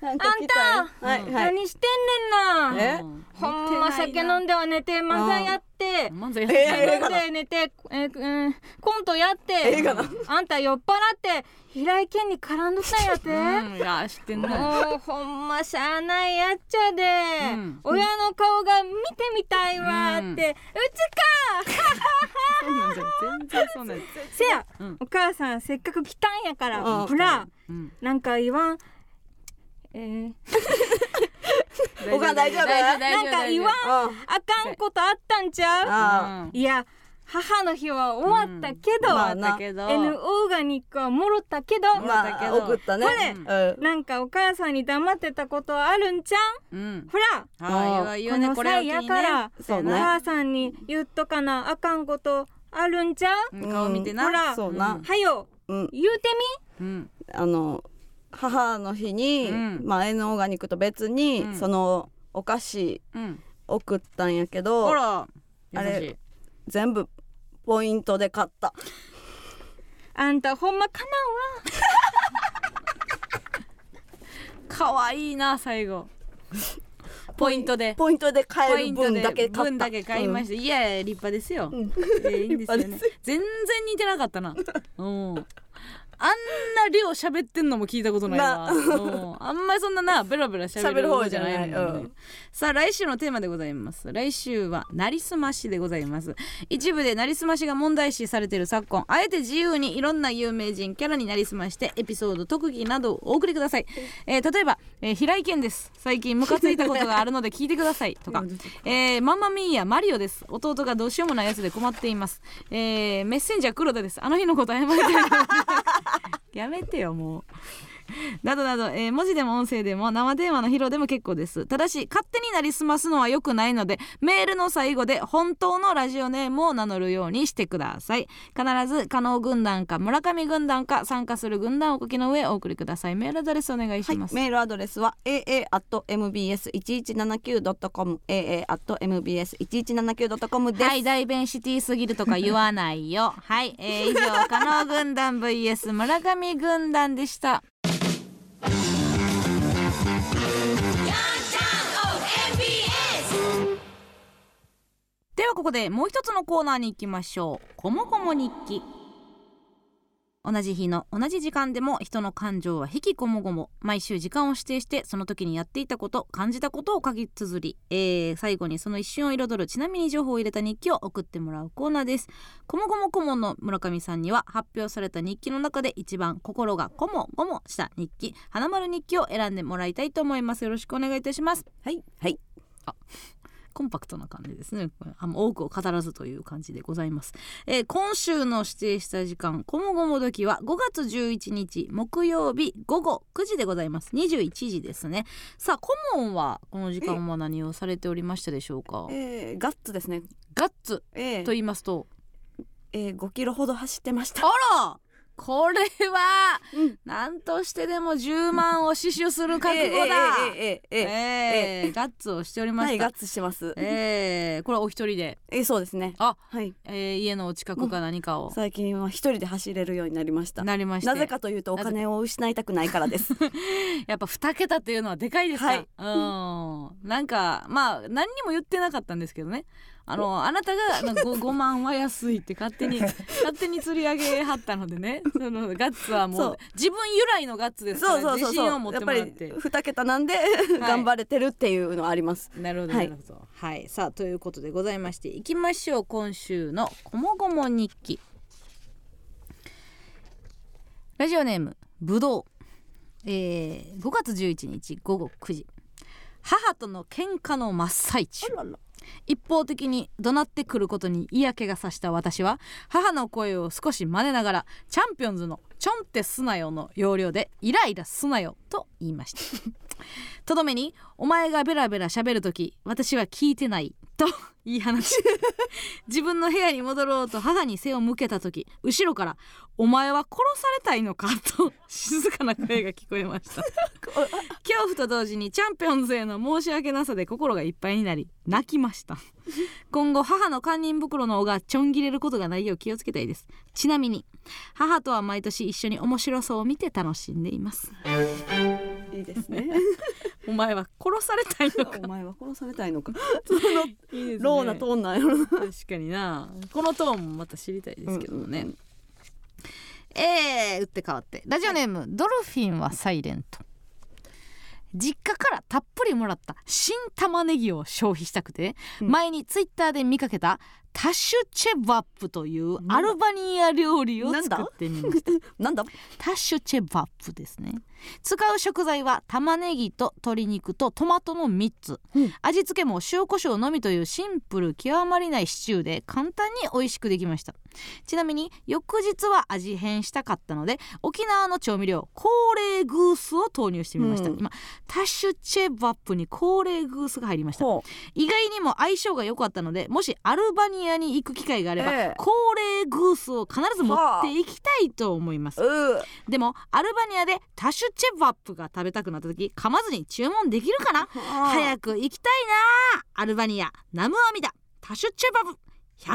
なんか来たよ。はいうんー、はい。何してんねんな。え？うんほんま酒飲んでは寝てまたやって。て漫才やえって。寝て、えーうんコントやって。映画だ。あんた酔っ払って平井堅に絡んどったんやって、うんいや知ってんな。もうほんましゃあないやっちゃで、うん。親の顔が見てみたいわって、うちかそんなんじゃ全然そんなんせや、うん。お母さんせっかく来たんやから、うん。ほら。うん。なんか言わんえー、<laughs> お母大丈夫？なんか言わんああかんことあったんちゃう？あいや母の日は終わったけど、うん。まあ N オーガニックはもろったけど、まあ送ったね。これうん。なんかお母さんに黙ってたことはあるんちゃう？ん。うほらこの際やから、お母さんに言っとかなあかんことあるんちゃう、うん。顔見てな。ほら。はよ。うん。言うてうん。あの母の日に、うん。まあ N オーガニックと別に、うん。そのお菓子うん。送ったんやけほどあれ全部ポイントで買った。みあんたほんまか可愛 <laughs> いな最後。ポイントで。ポイントで買える分だけ買分だけ買いました、いやいや立派ですよ、ん。えーいいんですよね。<laughs> 全然似てなかったな。<laughs> うんあんな量喋ってんのも聞いたことないわ、あんまりそんななベラベラ喋る方じゃなないいもんねうん。さあ来週のテーマでございます。来週はなりすましでございます。一部でなりすましが問題視されている昨今。あえて自由にいろんな有名人キャラになりすましてエピソード特技などをお送りください、えー例えば、えー平井堅です。最近ムカついたことがあるので聞いてください。<laughs> とか、えーママミーヤマリオです。弟がどうしようもないやつで困っています、えーメッセンジャー黒田です。あの日のこと謝りたいやめてよもう。<laughs> などなど、えー文字でも音声でも生電話の披露でも結構です。ただし勝手になりすますのは良くないのでメールの最後で本当のラジオネームを名乗るようにしてください。必ず加納軍団か村上軍団か参加する軍団をお書きの上お送りください。メールアドレスお願いしはいます、メールアドレスは aa.mbs1179.com aa.mbs1179.com です、はい大弁シティすぎるとか言わないよ。はい、えー以上加納軍団 vs 村上軍団でしたではここでもう一つのコーナーに行きましょう。こもこも日記。同じ日の同じ時間でも人の感情は引きこもごも毎週時間を指定してその時にやっていたこと感じたことを書き綴り、えー最後にその一瞬を彩るちなみに情報を入れた日記を送ってもらうコーナーです。こもごも顧問の村上さんには発表された日記の中で一番心がこもごもした日記花丸日記を選んでもらいたいと思います。よろしくお願いいたします。はい。はいコンパクトな感じですね。あんま多くを語らずという感じでございます、えー今週の指定した時間こもごも時は5月11日木曜日午後9時でございます。21時ですね。さあ顧問はこの時間は何をされておりましたでしょうか？えー、ガッツですね。ガッツえー。と言いますと？えー、5キロほど走ってました。あらこれはうん。何としてでも10万を死守する覚悟だ。<laughs> えーえーえガッツをしておりました。はいガッツしてます。えーこれはお一人で。えーそうですね。あはい。えー家のお近くか何かを。最近は一人で走れるようになりました。なりまして。なぜかというとお金を失いたくないからです。<laughs> やっぱ2桁っていうのはでかいですか、はい。うん。なんかまあ何にも言ってなかったんですけどねあのあなたがあの 5, 5万は安いって勝手に <laughs> 勝手に釣り上げはったのでね。そのガッツはもそう。う自分由来のガッツですからそうそうそう自信を持っそうやっぱりて。もらって二桁なんで頑張れてるっていうのはあります。なるほどはないるほど。はい、さあということでございましていきましょう。今週の「こもごも日記」ラジオネームぶどう、えー、5月11日午後9時。母との喧嘩の真っ最中一方的に怒鳴ってくることに嫌気がさした私は母の声を少し真似ながらチャンピオンズの「ちょんってすなよ」の要領で「イライラすなよ」と言いました。とどめに「お前がベラベラ喋る時私は聞いてない」と言い放ち <laughs> 自分の部屋に戻ろうと母に背を向けた時後ろから「お前は殺されたいのか?」と静かな声が聞こえました。恐怖と同時にチャンピオンズへの申し訳なさで心がいっぱいになり泣きました。今後母の堪忍袋の尾がちょん切れることがないよう気をつけたいです。ちなみに母とは毎年一緒に面白そうを見て楽しんでいますいいですね。<laughs> お前は殺されたいのか。お前は殺されたいのか。<laughs> いいですね。ローなトーンなんやろ。な確かにな。このトーンもまた知りたいですけどもね、うんうんえー、打って変わって。ラジオネーム、ドルフィンはサイレント。実家からたっぷりもらった新玉ねぎを消費したくて、うん。前にツイッターで見かけたタッシュチェバップというアルバニア料理を作ってみました。<laughs> なんだ？タッシュチェバップですね。使う食材は玉ねぎと鶏肉とトマトの3つ、うん。味付けも塩コショウのみというシンプル極まりないシチューで簡単に美味しくできました。ちなみに翌日は味変したかったので沖縄の調味料コーレーグースを投入してみました、うん。今タッシュチェバップにコーレーグースが入りました。ほ意外にも相性が良かったのでもしアルバニアに行く機会があれば、ええ。コーレーグースを必ず持っていきたいと思います。ううでもアルバニアでタッシュチェバップが食べたくなった時噛まずに注文できるかな？早くく行きたいなアルバニア。ナムアミダ。タッシュチェバブ100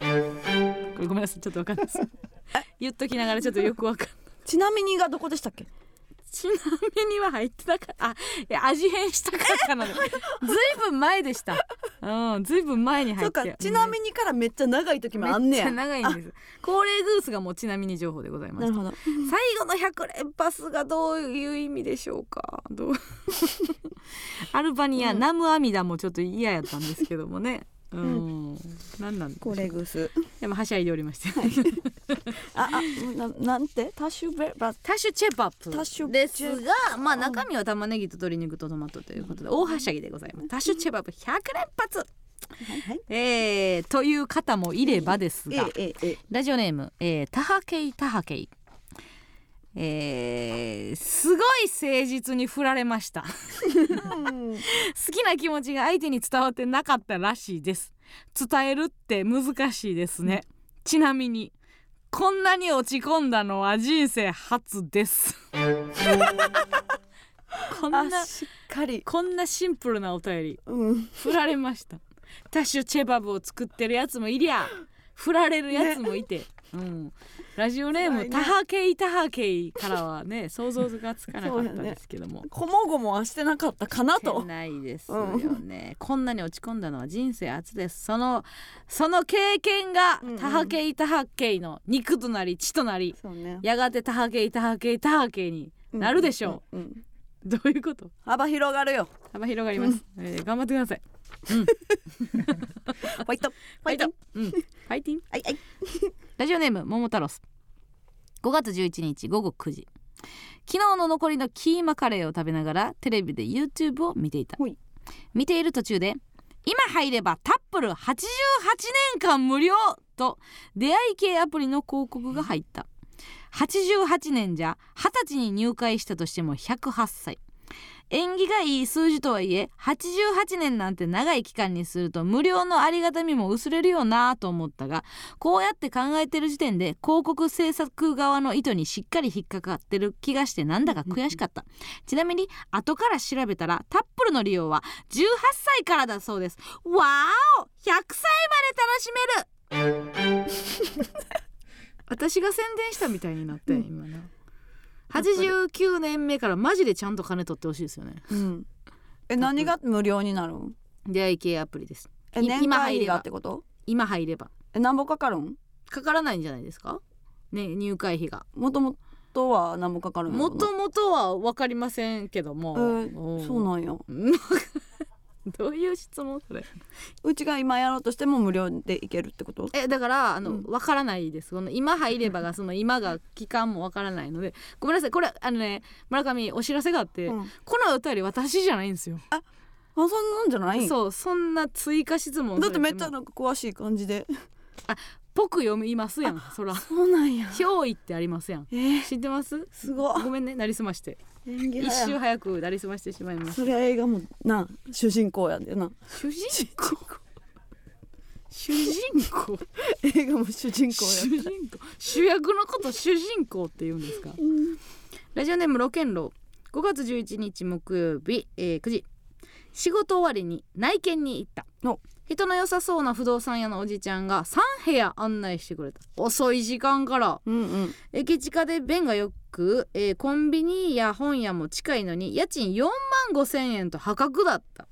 連発。これごめんなさいちょっとわかんないです。言っときながらちょっとよくわかんない。ちなみにがどこでしたっけ？ちなみには入ってなかった。あいや味変したかったので。<laughs> ずいぶん前でした。うんずいぶん前に入そうってかちなみにからめっちゃ長い時もあんねや。めっちゃ長いんです。高齢グースがもうちなみに情報でございますなるほど。最後の100連発がどういう意味でしょうか？どう？<laughs> アルバニア、うん。ナムアミダもちょっと嫌やったんですけどもねうん、なんなんこれグース。でもはしゃいでおりまして <laughs> ああななんて？タッシュベバタッシュチェバップ。タッシュですがまあ中身は玉ねぎと鶏肉とトマトということで大はしゃぎでございます。タッシュチェバップ100連発。はいはいえー、という方もいればですえが、えええ。ラジオネーム、えー、タハケイタハケイえー、すごい誠実に振られました。うん好きな気持ちが相手に伝わってなかったらしいです。伝えるって難しいですね、ちなみにこんなに落ち込んだのは人生初です。<laughs> こんなあしっかり。こんなシンプルなお便り。うん。振られました。タッシュチェバブを作ってるやつもいりゃ振られるやつもいて、うん、ラジオネーム、タハケイタハケイからはね <laughs> 想像がつかなかったですけども、こもごもはしてなかったかなと。ないですよね、こんなに落ち込んだのは人生初です。そのその経験がうんうん。タハケイタハケイの肉となり血となり。やがてタハケイタハケイタハケイになるでしょう、うんうんうん。どういうこと？幅広がるよ。幅広がります、えー頑張ってください。<laughs> ファイト。ファイト。うん。ファイティン？はいはいラジオネーム桃太郎ス5月11日午後9時。昨日の残りのキーマカレーを食べながらテレビで YouTube を見ていた。見ている途中で今入ればタップル88年間無料と出会い系アプリの広告が入った。88年じゃ20歳に入会したとしても108歳縁起がいい数字とはいえ88年なんて長い期間にすると無料のありがたみも薄れるよなと思ったがこうやって考えてる時点で広告制作側の意図にしっかり引っかかってる気がしてなんだか悔しかった。ちなみに後から調べたらタップルの利用は18歳からだそうです。わーお !100 歳まで楽しめる! <laughs> <laughs> <laughs> 私が宣伝したみたいになって、うん今な89年目からマジでちゃんと金取ってほしいですよね。うん。え何が無料になるん？出会い系アプリです。えい年会費がってこと？今入れば。え何ぼかかるん？かからないんじゃないですか？ね入会費が。もともとは何ぼかかるんもともとは分かりませんけども、えーうん。そうなんや <laughs> <laughs> どういう質問それ？うちが今やろうとしても無料でいけるってこと？えだからあの、うん。分からないです。この今入ればが <laughs> その今が期間も分からないのでごめんなさい。これあのね村上お知らせがあって、うん。このお便り私じゃないんですよ。あそんなんじゃない？そうそんな追加質問だってめっちゃなんか詳しい感じで。<laughs> ぽく読みますやんそら。そうなんや。憑依ってありますやん。えー、知ってます？すごいごめんねなりすまして一周早くなりすましてしまいます。そりゃ映画もな主人公やでな。主人公？主人公？映画も主人公主や人公主役のこと主人公って言うんですか？ラジオネームロケンロ。ー5月11日木曜日、えー9時仕事終わりに内見に行った。お。人の良さそうな不動産屋のおじちゃんが3部屋案内してくれた。遅い時間から。うんうん。駅近で便がよく、えーコンビニや本屋も近いのに家賃4万5千円と破格だった。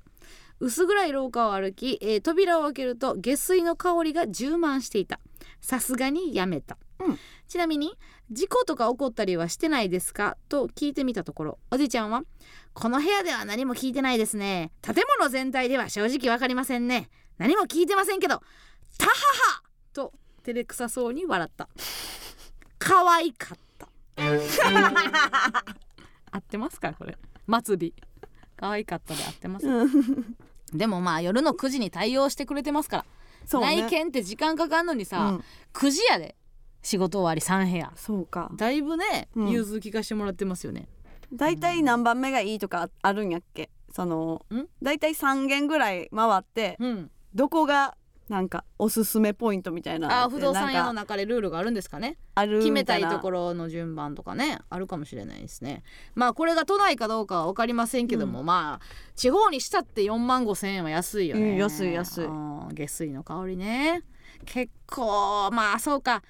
薄暗い廊下を歩き、えー扉を開けると下水の香りが充満していた。さすがにやめた、うん。ちなみに事故とか起こったりはしてないですか？と聞いてみたところおじいちゃんはこの部屋では何も聞いてないですね。建物全体では正直わかりませんね。何も聞いてませんけどタハハと照れくさそうに笑った。<laughs> 可愛かった <laughs> 合ってますかこれ？末尾。可愛かったで合ってます。でもまあ夜の9時に対応してくれてますから、そうね。内見って時間かかんのにさ、うん。9時やで。仕事終わり3部屋。そうか。だいぶね、うん。融通聞かしてもらってますよね。大体何番目がいいとかあるんやっけ？そのん？大体3軒ぐらい回ってうん。どこがなんかおすすめポイントみたいなあ不動産屋の中でルールがあるんですかね。ある決めたみいところの順番とかねあるかもしれないですね。まあこれが都内かどうかは分かりませんけども、まあ地方にしたって4万5千円は安いよね、うん安い安い。うん下水の香りね。結構まあそうか。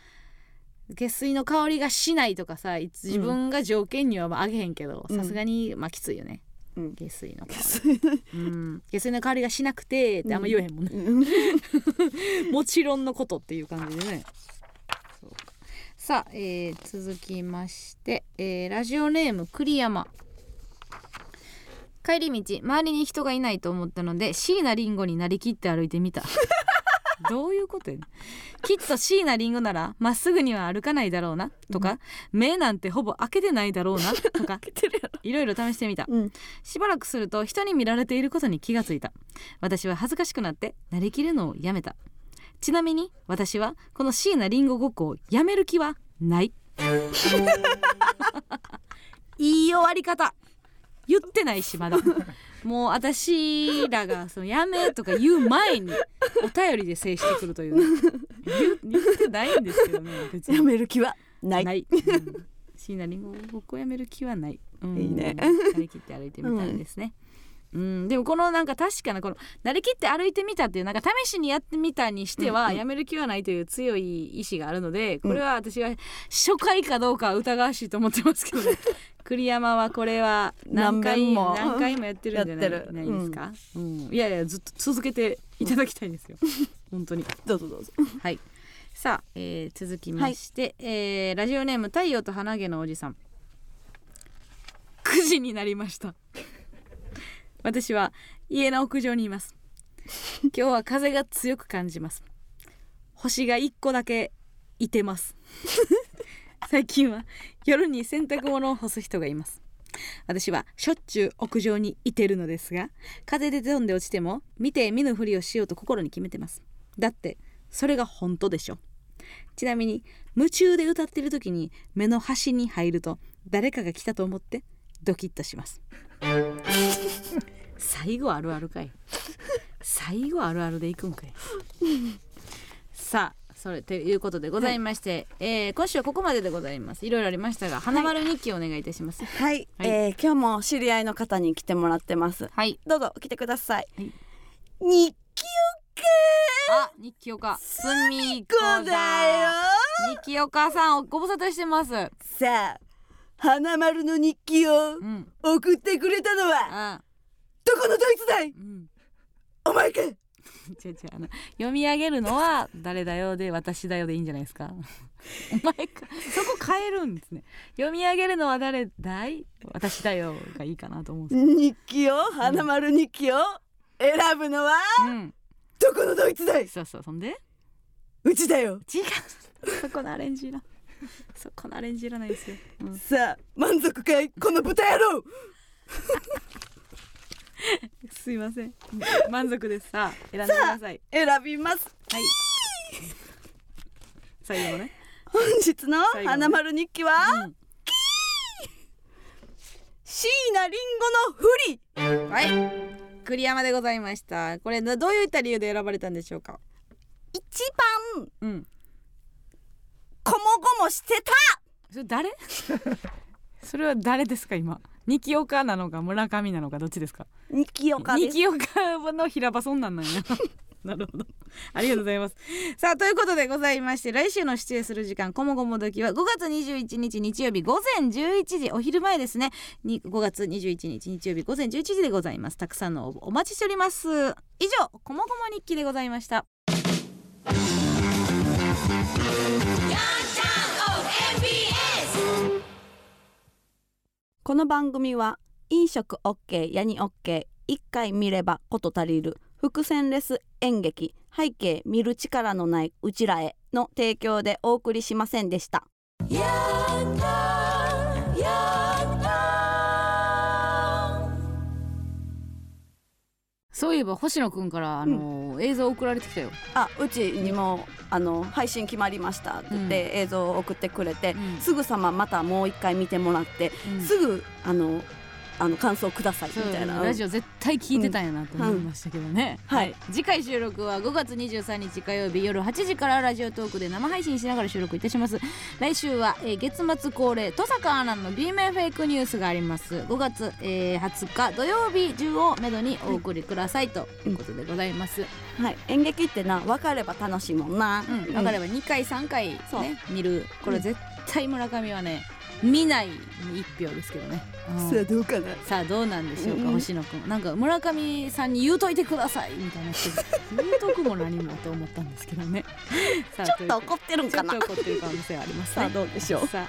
下水の香りがしないとかさ自分が条件にはまああげへんけどうん。さすがにまあきついよね、うん。下水の香り、うん、下水の香りがしなくてってあんま言えへんもんね、うん。もちろんのことっていう感じでね。さあ、えー続きまして、えーラジオネーム栗山。帰り道周りに人がいないと思ったので椎名林檎になりきって歩いてみたどういうことやねん。きっと椎名林檎ならまっすぐには歩かないだろうなとか、目なんてほぼ開けてないだろうなとか <laughs> いろいろ試してみた。うん。しばらくすると人に見られていることに気がついた。私は恥ずかしくなってなりきるのをやめた。ちなみに私はこの椎名林檎ごっこをやめる気はない。<laughs> <laughs> いい終わり方言ってないしまだ。<laughs> もう私らがそのやめとか言う前にお便りで制してくるという。ね、言言ってないんですけどね別に。やめる気はない。ない。うん。椎名林檎ごっこやめる気はない。うん。いいね。なりきって歩いてみたいですね。うん、でもこのなんか確かなこのなりきって歩いてみたっていうなんか試しにやってみたにしてはやめる気はないという強い意志があるのでこれは私は初回かどうかは疑わしいと思ってますけどね栗山はこれは何回も何回もやってるんじゃないないですか、うんいやいやずっと続けていただきたいんですよ <laughs> 本当にどうぞどうぞはい。さあ、えー続きまして、えーラジオネーム太陽と花毛のおじさん。9時になりました。私は家の屋上にいます。今日は風が強く感じます。星が1個だけいてます。最近は夜に洗濯物を干す人がいます。私はしょっちゅう屋上にいてるのですが風で飛んで落ちても見て見ぬふりをしようと心に決めてます。だってそれが本当でしょ。ちなみに夢中で歌ってる時に目の端に入ると誰かが来たと思ってドキッとします。<laughs> 最後あるあるかい。最後あるあるでいくんかい。さあそれということでございまして、えー今週はここまででございます。いろいろありましたが花丸日記をお願いいたします。はい、はい。えー今日も知り合いの方に来てもらってます。はい。どうぞ来てください、はい。日記あ日記おか。すみこだよ。日記お母さんご無沙汰してます。さあ花丸の日記をうん。送ってくれたのはあどこのドイツだい？うん。お前か <laughs> 違う違うあの読み上げるのは誰だよで私だよでいいんじゃないですか。<laughs> お前かそこ変えるんですね。読み上げるのは誰だい？私だよがいいかなと思うんです日記を花丸日記を選ぶのはうん。どこのドイツだい？そうそうそんで？うちだよ。違う。そこのアレンジいらんそこのアレンジいらないですよ、うん。さあ満足かい？この豚野郎 <laughs> <laughs> すいません。満足です。さあ選んでください。選びます。はい。<laughs> 最後のね、本日の花丸日記は、うん。椎名林檎のふり。はい。栗山でございました。これなどういった理由で選ばれたんでしょうか？一番うん。こもごもしてた。それ誰？<laughs> それは誰ですか今？二木岡なのか村上なのかどっちですか？日記よかです。二木岡の平場そんなんなんや。<laughs> なるほど。ありがとうございます。さあということでございまして来週の出演する時間こもごも時は5月21日日曜日午前11時お昼前ですね。に5月21日日曜日午前11時でございます。たくさんのお待ちしております。以上こもごも日記でございましたこの番組は飲食 OK ヤニ OK 一回見ればこと足りる伏線レス演劇背景見る力のないうちらへの提供でお送りしませんでした。そういえば星野くんからあの、映像送られてきたよ、あうちにもあの配信決まりましたって言って、映像を送ってくれて、うん。すぐさままたもう一回見てもらって、うん。すぐあのあの感想くださいみたいな。ラジオ絶対聞いてたんやなと思いましたけどね、うん。はい。次回収録は5月23日火曜日夜8時からラジオトークで生配信しながら収録いたします。来週は、えー月末恒例登坂アナの B 面フェイクニュースがあります。5月、えー20日土曜日中をめどにお送りくださいということでございます、はい、演劇ってな分かれば楽しいもんな、うん、分かれば2回3回そう。ね見る。これ絶対村上はね見ないに1票ですけどね、うん。さあどうかな？さあどうなんでしょうか、うん。星野くん。なんか村上さんに言うといてくださいみたいな人。言うとくも何もと思ったんですけどね。ちょっと怒ってるんかな？ちょっと怒ってる可能性はありますね。さあどうでしょう？さあ